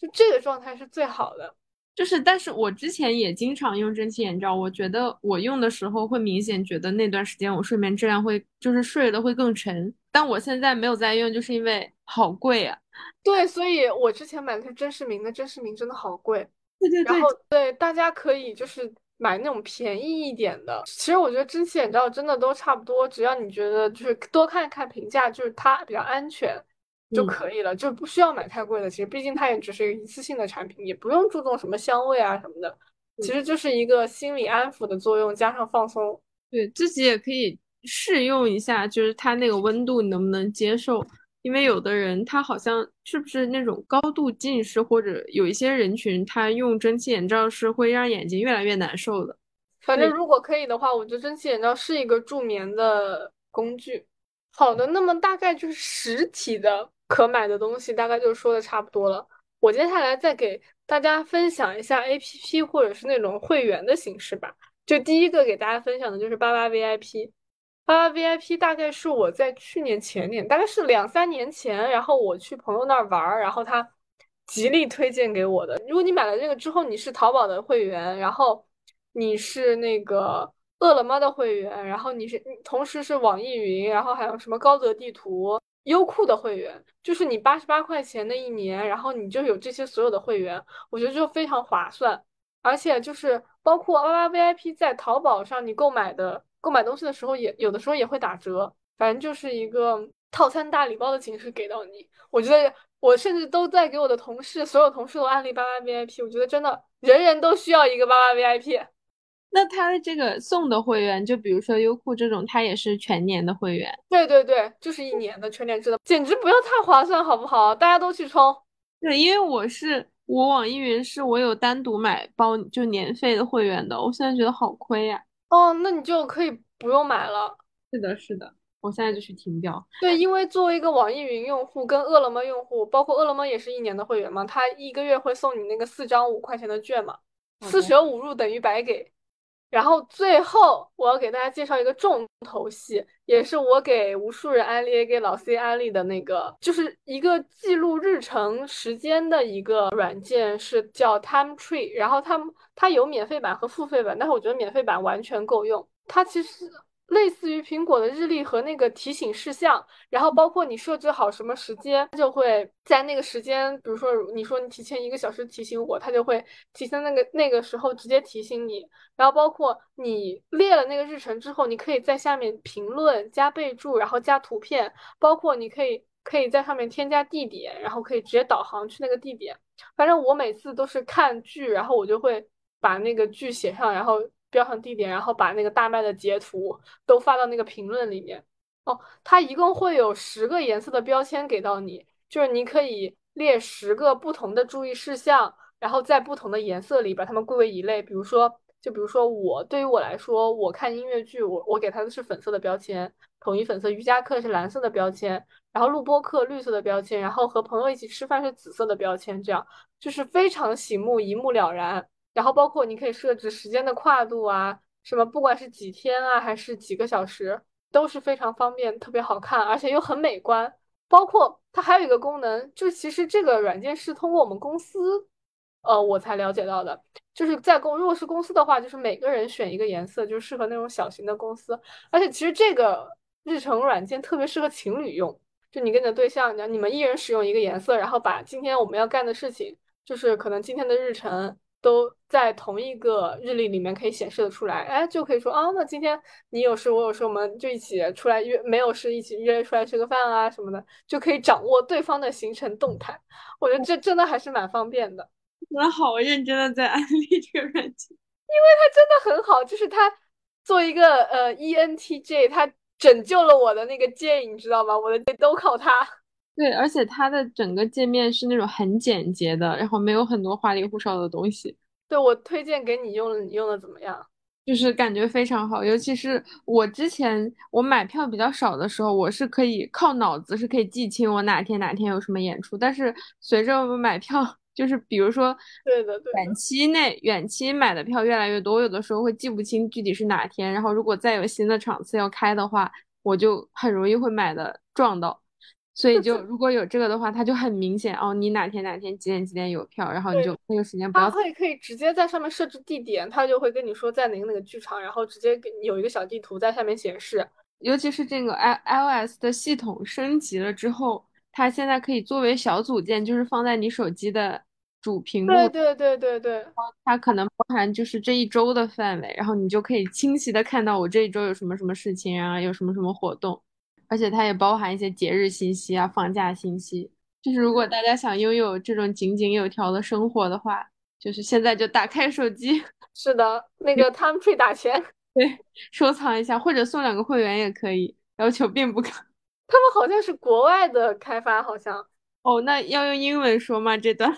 就这个状态是最好的。就是，但是我之前也经常用蒸汽眼罩，我觉得我用的时候会明显觉得那段时间我睡眠质量会就是睡的会更沉，但我现在没有在用，就是因为好贵啊。对，所以我之前买的是真视明的，真视明真的好贵。对对对。然后对，大家可以就是买那种便宜一点的。其实我觉得蒸汽眼罩真的都差不多，只要你觉得就是多看看评价，就是它比较安全。就可以了，就不需要买太贵的。其实，毕竟它也只是一个一次性的产品，也不用注重什么香味啊什么的。其实就是一个心理安抚的作用，加上放松。对自己也可以试用一下，就是它那个温度你能不能接受？因为有的人他好像是不是那种高度近视，或者有一些人群他用蒸汽眼罩是会让眼睛越来越难受的。反正如果可以的话，我觉得蒸汽眼罩是一个助眠的工具。好的，那么大概就是实体的。可买的东西大概就说的差不多了，我接下来再给大家分享一下 A P P 或者是那种会员的形式吧。就第一个给大家分享的就是八八 V I P，八八 V I P 大概是我在去年前年，大概是两三年前，然后我去朋友那儿玩儿，然后他极力推荐给我的。如果你买了这个之后，你是淘宝的会员，然后你是那个饿了么的会员，然后你是同时是网易云，然后还有什么高德地图。优酷的会员就是你八十八块钱的一年，然后你就有这些所有的会员，我觉得就非常划算。而且就是包括八八 VIP 在淘宝上你购买的购买东西的时候，也有的时候也会打折。反正就是一个套餐大礼包的形式给到你。我觉得我甚至都在给我的同事，所有同事都安利八八 VIP。我觉得真的人人都需要一个八八 VIP。那他的这个送的会员，就比如说优酷这种，他也是全年的会员。对对对，就是一年的全年制的，简直不要太划算，好不好？大家都去充。对，因为我是我网易云是我有单独买包就年费的会员的，我现在觉得好亏呀。哦，那你就可以不用买了。是的，是的，我现在就去停掉。对，因为作为一个网易云用户跟饿了么用户，包括饿了么也是一年的会员嘛，他一个月会送你那个四张五块钱的券嘛，四舍五入等于白给。然后最后，我要给大家介绍一个重头戏，也是我给无数人安利，也给老 C 安利的那个，就是一个记录日程时间的一个软件，是叫 Time Tree。然后它它有免费版和付费版，但是我觉得免费版完全够用。它其实。类似于苹果的日历和那个提醒事项，然后包括你设置好什么时间，它就会在那个时间，比如说你说你提前一个小时提醒我，它就会提前那个那个时候直接提醒你。然后包括你列了那个日程之后，你可以在下面评论加备注，然后加图片，包括你可以可以在上面添加地点，然后可以直接导航去那个地点。反正我每次都是看剧，然后我就会把那个剧写上，然后。标上地点，然后把那个大麦的截图都发到那个评论里面。哦，它一共会有十个颜色的标签给到你，就是你可以列十个不同的注意事项，然后在不同的颜色里把它们归为一类。比如说，就比如说我对于我来说，我看音乐剧，我我给它的是粉色的标签，统一粉色；瑜伽课是蓝色的标签，然后录播课绿色的标签，然后和朋友一起吃饭是紫色的标签，这样就是非常醒目，一目了然。然后包括你可以设置时间的跨度啊，什么不管是几天啊还是几个小时，都是非常方便，特别好看，而且又很美观。包括它还有一个功能，就其实这个软件是通过我们公司，呃，我才了解到的。就是在公如果是公司的话，就是每个人选一个颜色，就适合那种小型的公司。而且其实这个日程软件特别适合情侣用，就你跟你的对象，你你们一人使用一个颜色，然后把今天我们要干的事情，就是可能今天的日程。都在同一个日历里面可以显示的出来，哎，就可以说啊，那今天你有事，我有事，我们就一起出来约，没有事一起约出来吃个饭啊什么的，就可以掌握对方的行程动态。我觉得这真的还是蛮方便的。我好认真的在安利这个软件，因为它真的很好，就是它做一个呃 ENTJ，它拯救了我的那个 J，你知道吗？我的 J 都靠它。对，而且它的整个界面是那种很简洁的，然后没有很多花里胡哨的东西。对我推荐给你用了，你用的怎么样？就是感觉非常好。尤其是我之前我买票比较少的时候，我是可以靠脑子是可以记清我哪天哪天有什么演出。但是随着我买票，就是比如说对的对的远期内远期买的票越来越多，我有的时候会记不清具体是哪天。然后如果再有新的场次要开的话，我就很容易会买的撞到。所以就如果有这个的话，它就很明显哦，你哪天哪天几点几点有票，然后你就那个时间不要。它会可以直接在上面设置地点，它就会跟你说在哪个哪个剧场，然后直接给有一个小地图在下面显示。尤其是这个 i iOS 的系统升级了之后，它现在可以作为小组件，就是放在你手机的主屏幕。对对对对对。它可能包含就是这一周的范围，然后你就可以清晰的看到我这一周有什么什么事情啊，有什么什么活动。而且它也包含一些节日信息啊、放假信息。就是如果大家想拥有这种井井有条的生活的话，就是现在就打开手机。是的，那个 TimeTree 打钱，对，收藏一下或者送两个会员也可以，要求并不高。他们好像是国外的开发，好像。哦，那要用英文说吗？这段？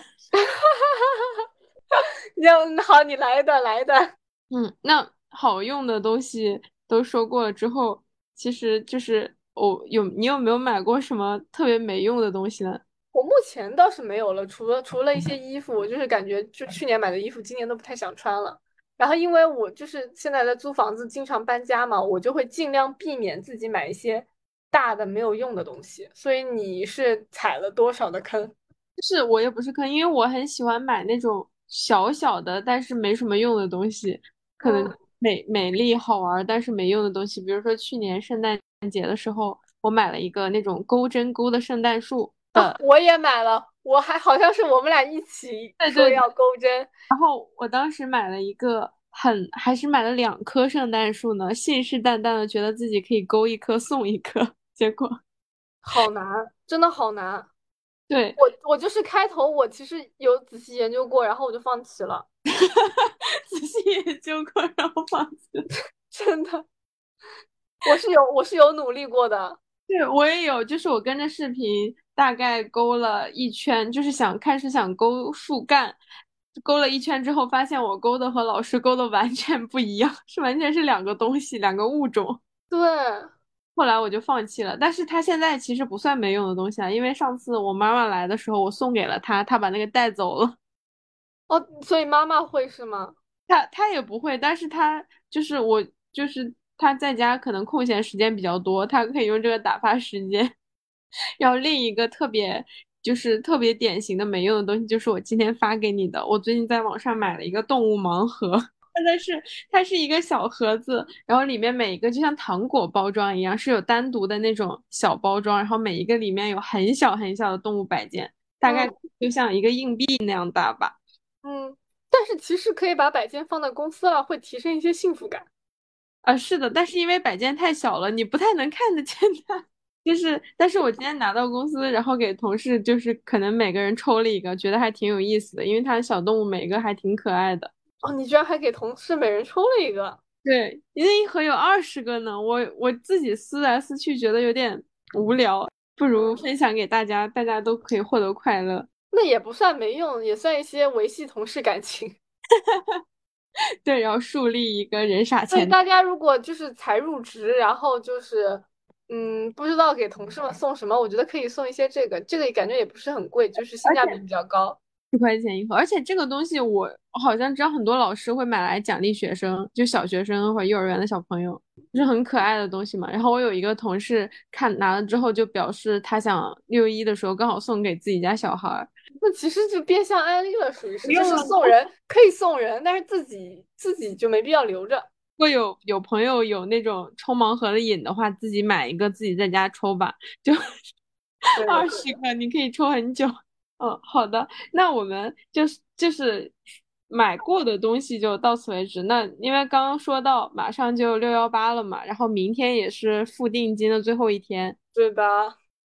要好，你来一段，来一段。嗯，那好用的东西都说过了之后，其实就是。哦，有你有没有买过什么特别没用的东西呢？我目前倒是没有了，除了除了一些衣服，我就是感觉就去年买的衣服，今年都不太想穿了。然后因为我就是现在在租房子，经常搬家嘛，我就会尽量避免自己买一些大的没有用的东西。所以你是踩了多少的坑？就是我也不是坑，因为我很喜欢买那种小小的但是没什么用的东西，可能美美丽好玩但是没用的东西，比如说去年圣诞。节的时候，我买了一个那种钩针钩的圣诞树 的，我也买了，我还好像是我们俩一起说要钩针，然后我当时买了一个很，还是买了两棵圣诞树呢，信誓旦旦的觉得自己可以钩一棵送一棵，结果好难，真的好难。对我，我就是开头我其实有仔细研究过，然后我就放弃了，仔细研究过然后放弃，真的。我是有，我是有努力过的。对我也有，就是我跟着视频大概勾了一圈，就是想开始想勾树干，勾了一圈之后，发现我勾的和老师勾的完全不一样，是完全是两个东西，两个物种。对，后来我就放弃了。但是他现在其实不算没用的东西啊，因为上次我妈妈来的时候，我送给了他，他把那个带走了。哦，所以妈妈会是吗？他他也不会，但是他就是我就是。他在家可能空闲时间比较多，他可以用这个打发时间。然后另一个特别就是特别典型的没用的东西，就是我今天发给你的。我最近在网上买了一个动物盲盒，真的是它是一个小盒子，然后里面每一个就像糖果包装一样，是有单独的那种小包装，然后每一个里面有很小很小的动物摆件，大概就像一个硬币那样大吧。嗯，但是其实可以把摆件放在公司了，会提升一些幸福感。啊，是的，但是因为摆件太小了，你不太能看得见它。就是，但是我今天拿到公司，然后给同事，就是可能每个人抽了一个，觉得还挺有意思的，因为它的小动物每个还挺可爱的。哦，你居然还给同事每人抽了一个？对，因为一盒有二十个呢。我我自己撕来撕去，觉得有点无聊，不如分享给大家，大家都可以获得快乐。那也不算没用，也算一些维系同事感情。对，然后树立一个人傻钱。大家如果就是才入职，然后就是嗯，不知道给同事们送什么，我觉得可以送一些这个，这个感觉也不是很贵，就是性价比比较高，一块钱一盒。而且这个东西我好像知道很多老师会买来奖励学生，就小学生或幼儿园的小朋友，就是很可爱的东西嘛。然后我有一个同事看拿了之后就表示他想六一的时候刚好送给自己家小孩。那其实就变相安利了，属于是就是送人可以送人，但是自己自己就没必要留着。如果有有朋友有那种抽盲盒的瘾的话，自己买一个自己在家抽吧，就 二十个你可以抽很久。嗯，好的，那我们就是就是买过的东西就到此为止。那因为刚刚说到马上就六幺八了嘛，然后明天也是付定金的最后一天。对的，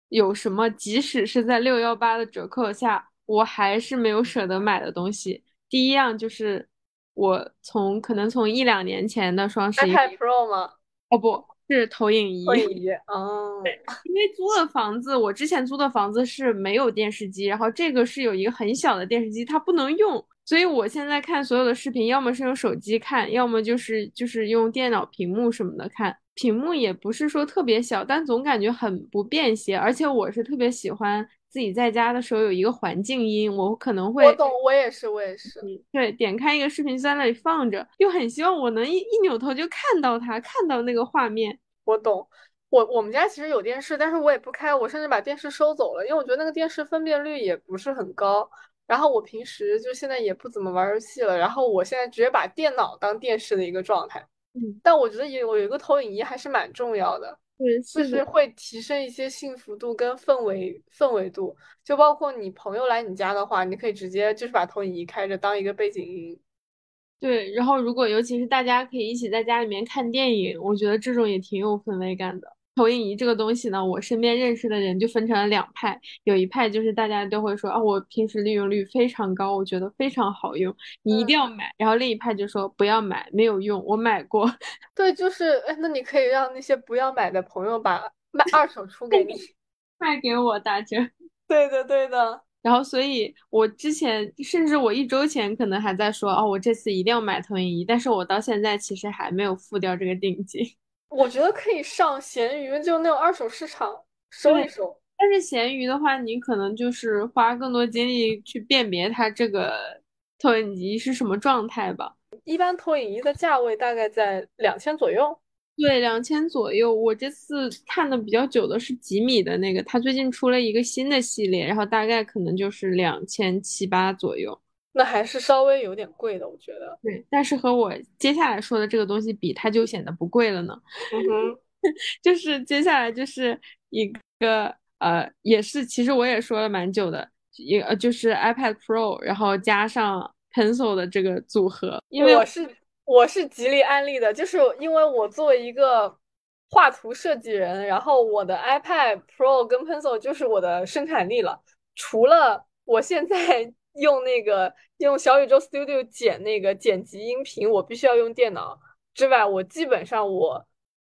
有什么即使是在六幺八的折扣下。我还是没有舍得买的东西。第一样就是我从可能从一两年前的双十一，iPad Pro 吗？哦，不是投影仪。投影仪哦。因为租的房子，我之前租的房子是没有电视机，然后这个是有一个很小的电视机，它不能用，所以我现在看所有的视频，要么是用手机看，要么就是就是用电脑屏幕什么的看。屏幕也不是说特别小，但总感觉很不便携。而且我是特别喜欢自己在家的时候有一个环境音，我可能会我懂，我也是，我也是。对，点开一个视频就在那里放着，又很希望我能一一扭头就看到它，看到那个画面。我懂。我我们家其实有电视，但是我也不开，我甚至把电视收走了，因为我觉得那个电视分辨率也不是很高。然后我平时就现在也不怎么玩游戏了，然后我现在直接把电脑当电视的一个状态。嗯，但我觉得有有一个投影仪还是蛮重要的，对，就是会提升一些幸福度跟氛围氛围度。就包括你朋友来你家的话，你可以直接就是把投影仪开着当一个背景音。对，然后如果尤其是大家可以一起在家里面看电影，我觉得这种也挺有氛围感的。投影仪这个东西呢，我身边认识的人就分成了两派，有一派就是大家都会说啊，我平时利用率非常高，我觉得非常好用，你一定要买。然后另一派就说不要买，没有用，我买过。对，就是哎，那你可以让那些不要买的朋友把卖二手出给你，卖给我打折。对的，对的。然后，所以我之前甚至我一周前可能还在说哦，我这次一定要买投影仪，但是我到现在其实还没有付掉这个定金。我觉得可以上闲鱼，就那种二手市场收一收。但是闲鱼的话，你可能就是花更多精力去辨别它这个投影仪是什么状态吧。一般投影仪的价位大概在两千左右。对，两千左右。我这次看的比较久的是几米的那个，它最近出了一个新的系列，然后大概可能就是两千七八左右。那还是稍微有点贵的，我觉得。对，但是和我接下来说的这个东西比，它就显得不贵了呢。嗯哼，就是接下来就是一个呃，也是其实我也说了蛮久的，一呃就是 iPad Pro，然后加上 Pencil 的这个组合。因为我是我是极力安利的，就是因为我作为一个画图设计人，然后我的 iPad Pro 跟 Pencil 就是我的生产力了。除了我现在。用那个用小宇宙 Studio 剪那个剪辑音频，我必须要用电脑之外，我基本上我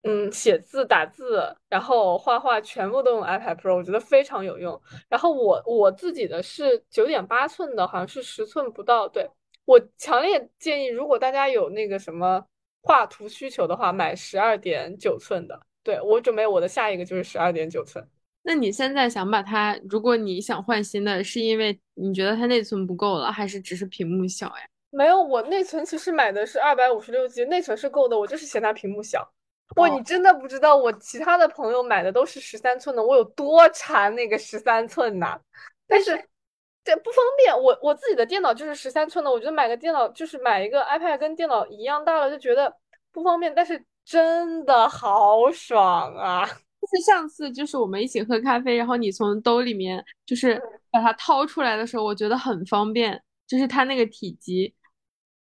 嗯写字打字，然后画画全部都用 iPad Pro，我觉得非常有用。然后我我自己的是九点八寸的，好像是十寸不到。对我强烈建议，如果大家有那个什么画图需求的话，买十二点九寸的。对我准备我的下一个就是十二点九寸。那你现在想把它，如果你想换新的，是因为你觉得它内存不够了，还是只是屏幕小呀？没有，我内存其实买的是二百五十六 G，内存是够的，我就是嫌它屏幕小。哇，你真的不知道我其他的朋友买的都是十三寸的，我有多馋那个十三寸呐！但是这不方便，我我自己的电脑就是十三寸的，我觉得买个电脑就是买一个 iPad 跟电脑一样大了，就觉得不方便。但是真的好爽啊！是上次就是我们一起喝咖啡，然后你从兜里面就是把它掏出来的时候，我觉得很方便，就是它那个体积。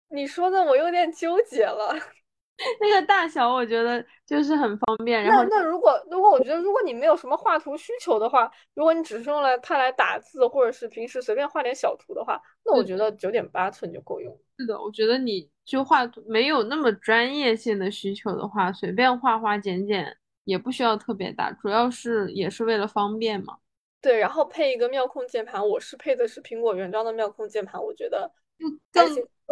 你说的我有点纠结了，那个大小我觉得就是很方便。然后那如果如果我觉得如果你没有什么画图需求的话，如果你只是用来它来打字或者是平时随便画点小图的话，那我觉得九点八寸就够用。是的，我觉得你就画图没有那么专业性的需求的话，随便画画剪剪。也不需要特别大，主要是也是为了方便嘛。对，然后配一个妙控键盘，我是配的是苹果原装的妙控键盘，我觉得更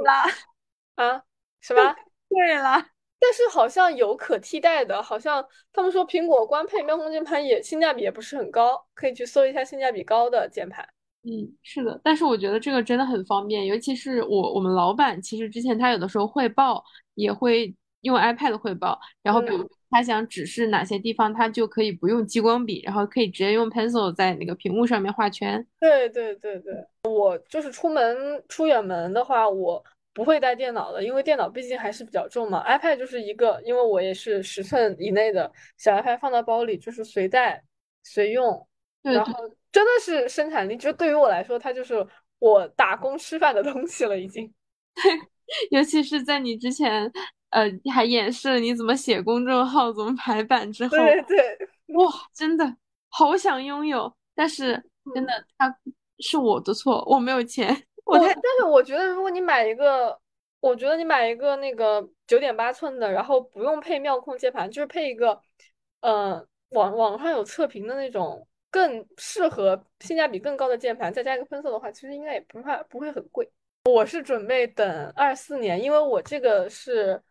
啦 啊，什么？对了，但是好像有可替代的，好像他们说苹果官配妙控键盘也性价比也不是很高，可以去搜一下性价比高的键盘。嗯，是的，但是我觉得这个真的很方便，尤其是我我们老板，其实之前他有的时候汇报也会用 iPad 汇报，然后比如。他想指示哪些地方，他就可以不用激光笔，然后可以直接用 pencil 在那个屏幕上面画圈。对对对对，我就是出门出远门的话，我不会带电脑的，因为电脑毕竟还是比较重嘛。iPad 就是一个，因为我也是十寸以内的小 iPad，放到包里就是随带随用。然后真的是生产力，就对于我来说，它就是我打工吃饭的东西了，已经。对 尤其是在你之前。呃，还演示了你怎么写公众号、怎么排版之后，对对，哇，真的好想拥有，但是真的，他是我的错，我没有钱。我但是我觉得，如果你买一个，我觉得你买一个那个九点八寸的，然后不用配妙控键盘，就是配一个，呃，网网上有测评的那种更适合、性价比更高的键盘，再加一个喷色的话，其实应该也不怕不会很贵。我是准备等二四年，因为我这个是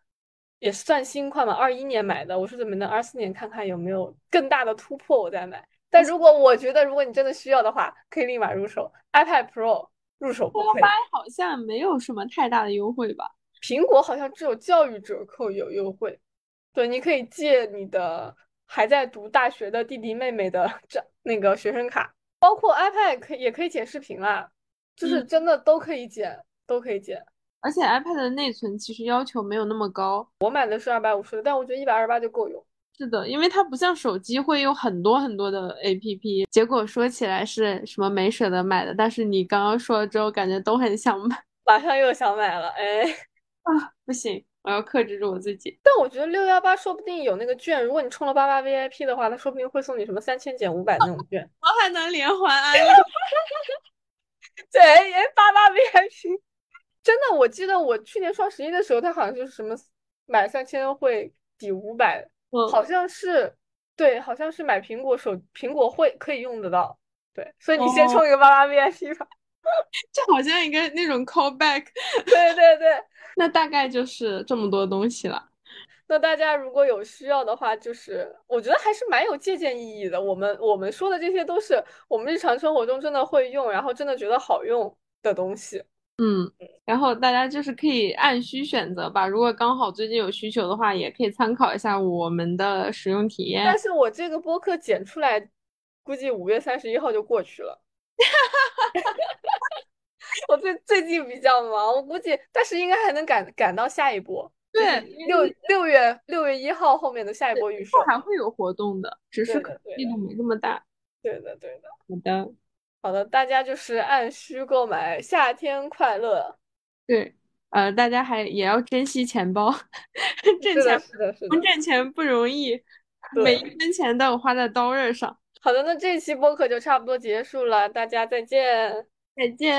也算新款嘛，二一年买的，我说怎么能二四年看看有没有更大的突破，我再买。但如果我觉得，如果你真的需要的话，可以立马入手 iPad Pro，入手不亏。好像没有什么太大的优惠吧？苹果好像只有教育折扣有优惠。对，你可以借你的还在读大学的弟弟妹妹的这那个学生卡，包括 iPad 可以也可以剪视频啦，就是真的都可以剪，都可以剪。而且 iPad 的内存其实要求没有那么高，我买的是二百五十的，但我觉得一百二十八就够用。是的，因为它不像手机会有很多很多的 APP，结果说起来是什么没舍得买的，但是你刚刚说了之后，感觉都很想买，马上又想买了，哎，啊，不行，我要克制住我自己。但我觉得六幺八说不定有那个券，如果你充了八八 VIP 的话，它说不定会送你什么三千减五百那种券，我还能连环安利。对，八八 VIP，真的，我记得我去年双十一的时候，它好像就是什么买三千会抵五百。好像是，对，好像是买苹果手苹果会可以用得到，对，所以你先充一个八八 VIP 吧，这好像一个那种 callback，对对对，那大概就是这么多东西了。那大家如果有需要的话，就是我觉得还是蛮有借鉴意义的。我们我们说的这些都是我们日常生活中真的会用，然后真的觉得好用的东西。嗯，然后大家就是可以按需选择吧。如果刚好最近有需求的话，也可以参考一下我们的使用体验。但是我这个播客剪出来，估计五月三十一号就过去了。我最最近比较忙，我估计，但是应该还能赶赶到下一波。对，六六月六月一号后面的下一波预售还会有活动的，只是力度没这么大。对的，对的。好的。好的，大家就是按需购买，夏天快乐。对，呃，大家还也要珍惜钱包，挣钱是的，是的，挣钱不容易，每一分钱都有花在刀刃上。好的，那这期播客就差不多结束了，大家再见，再见。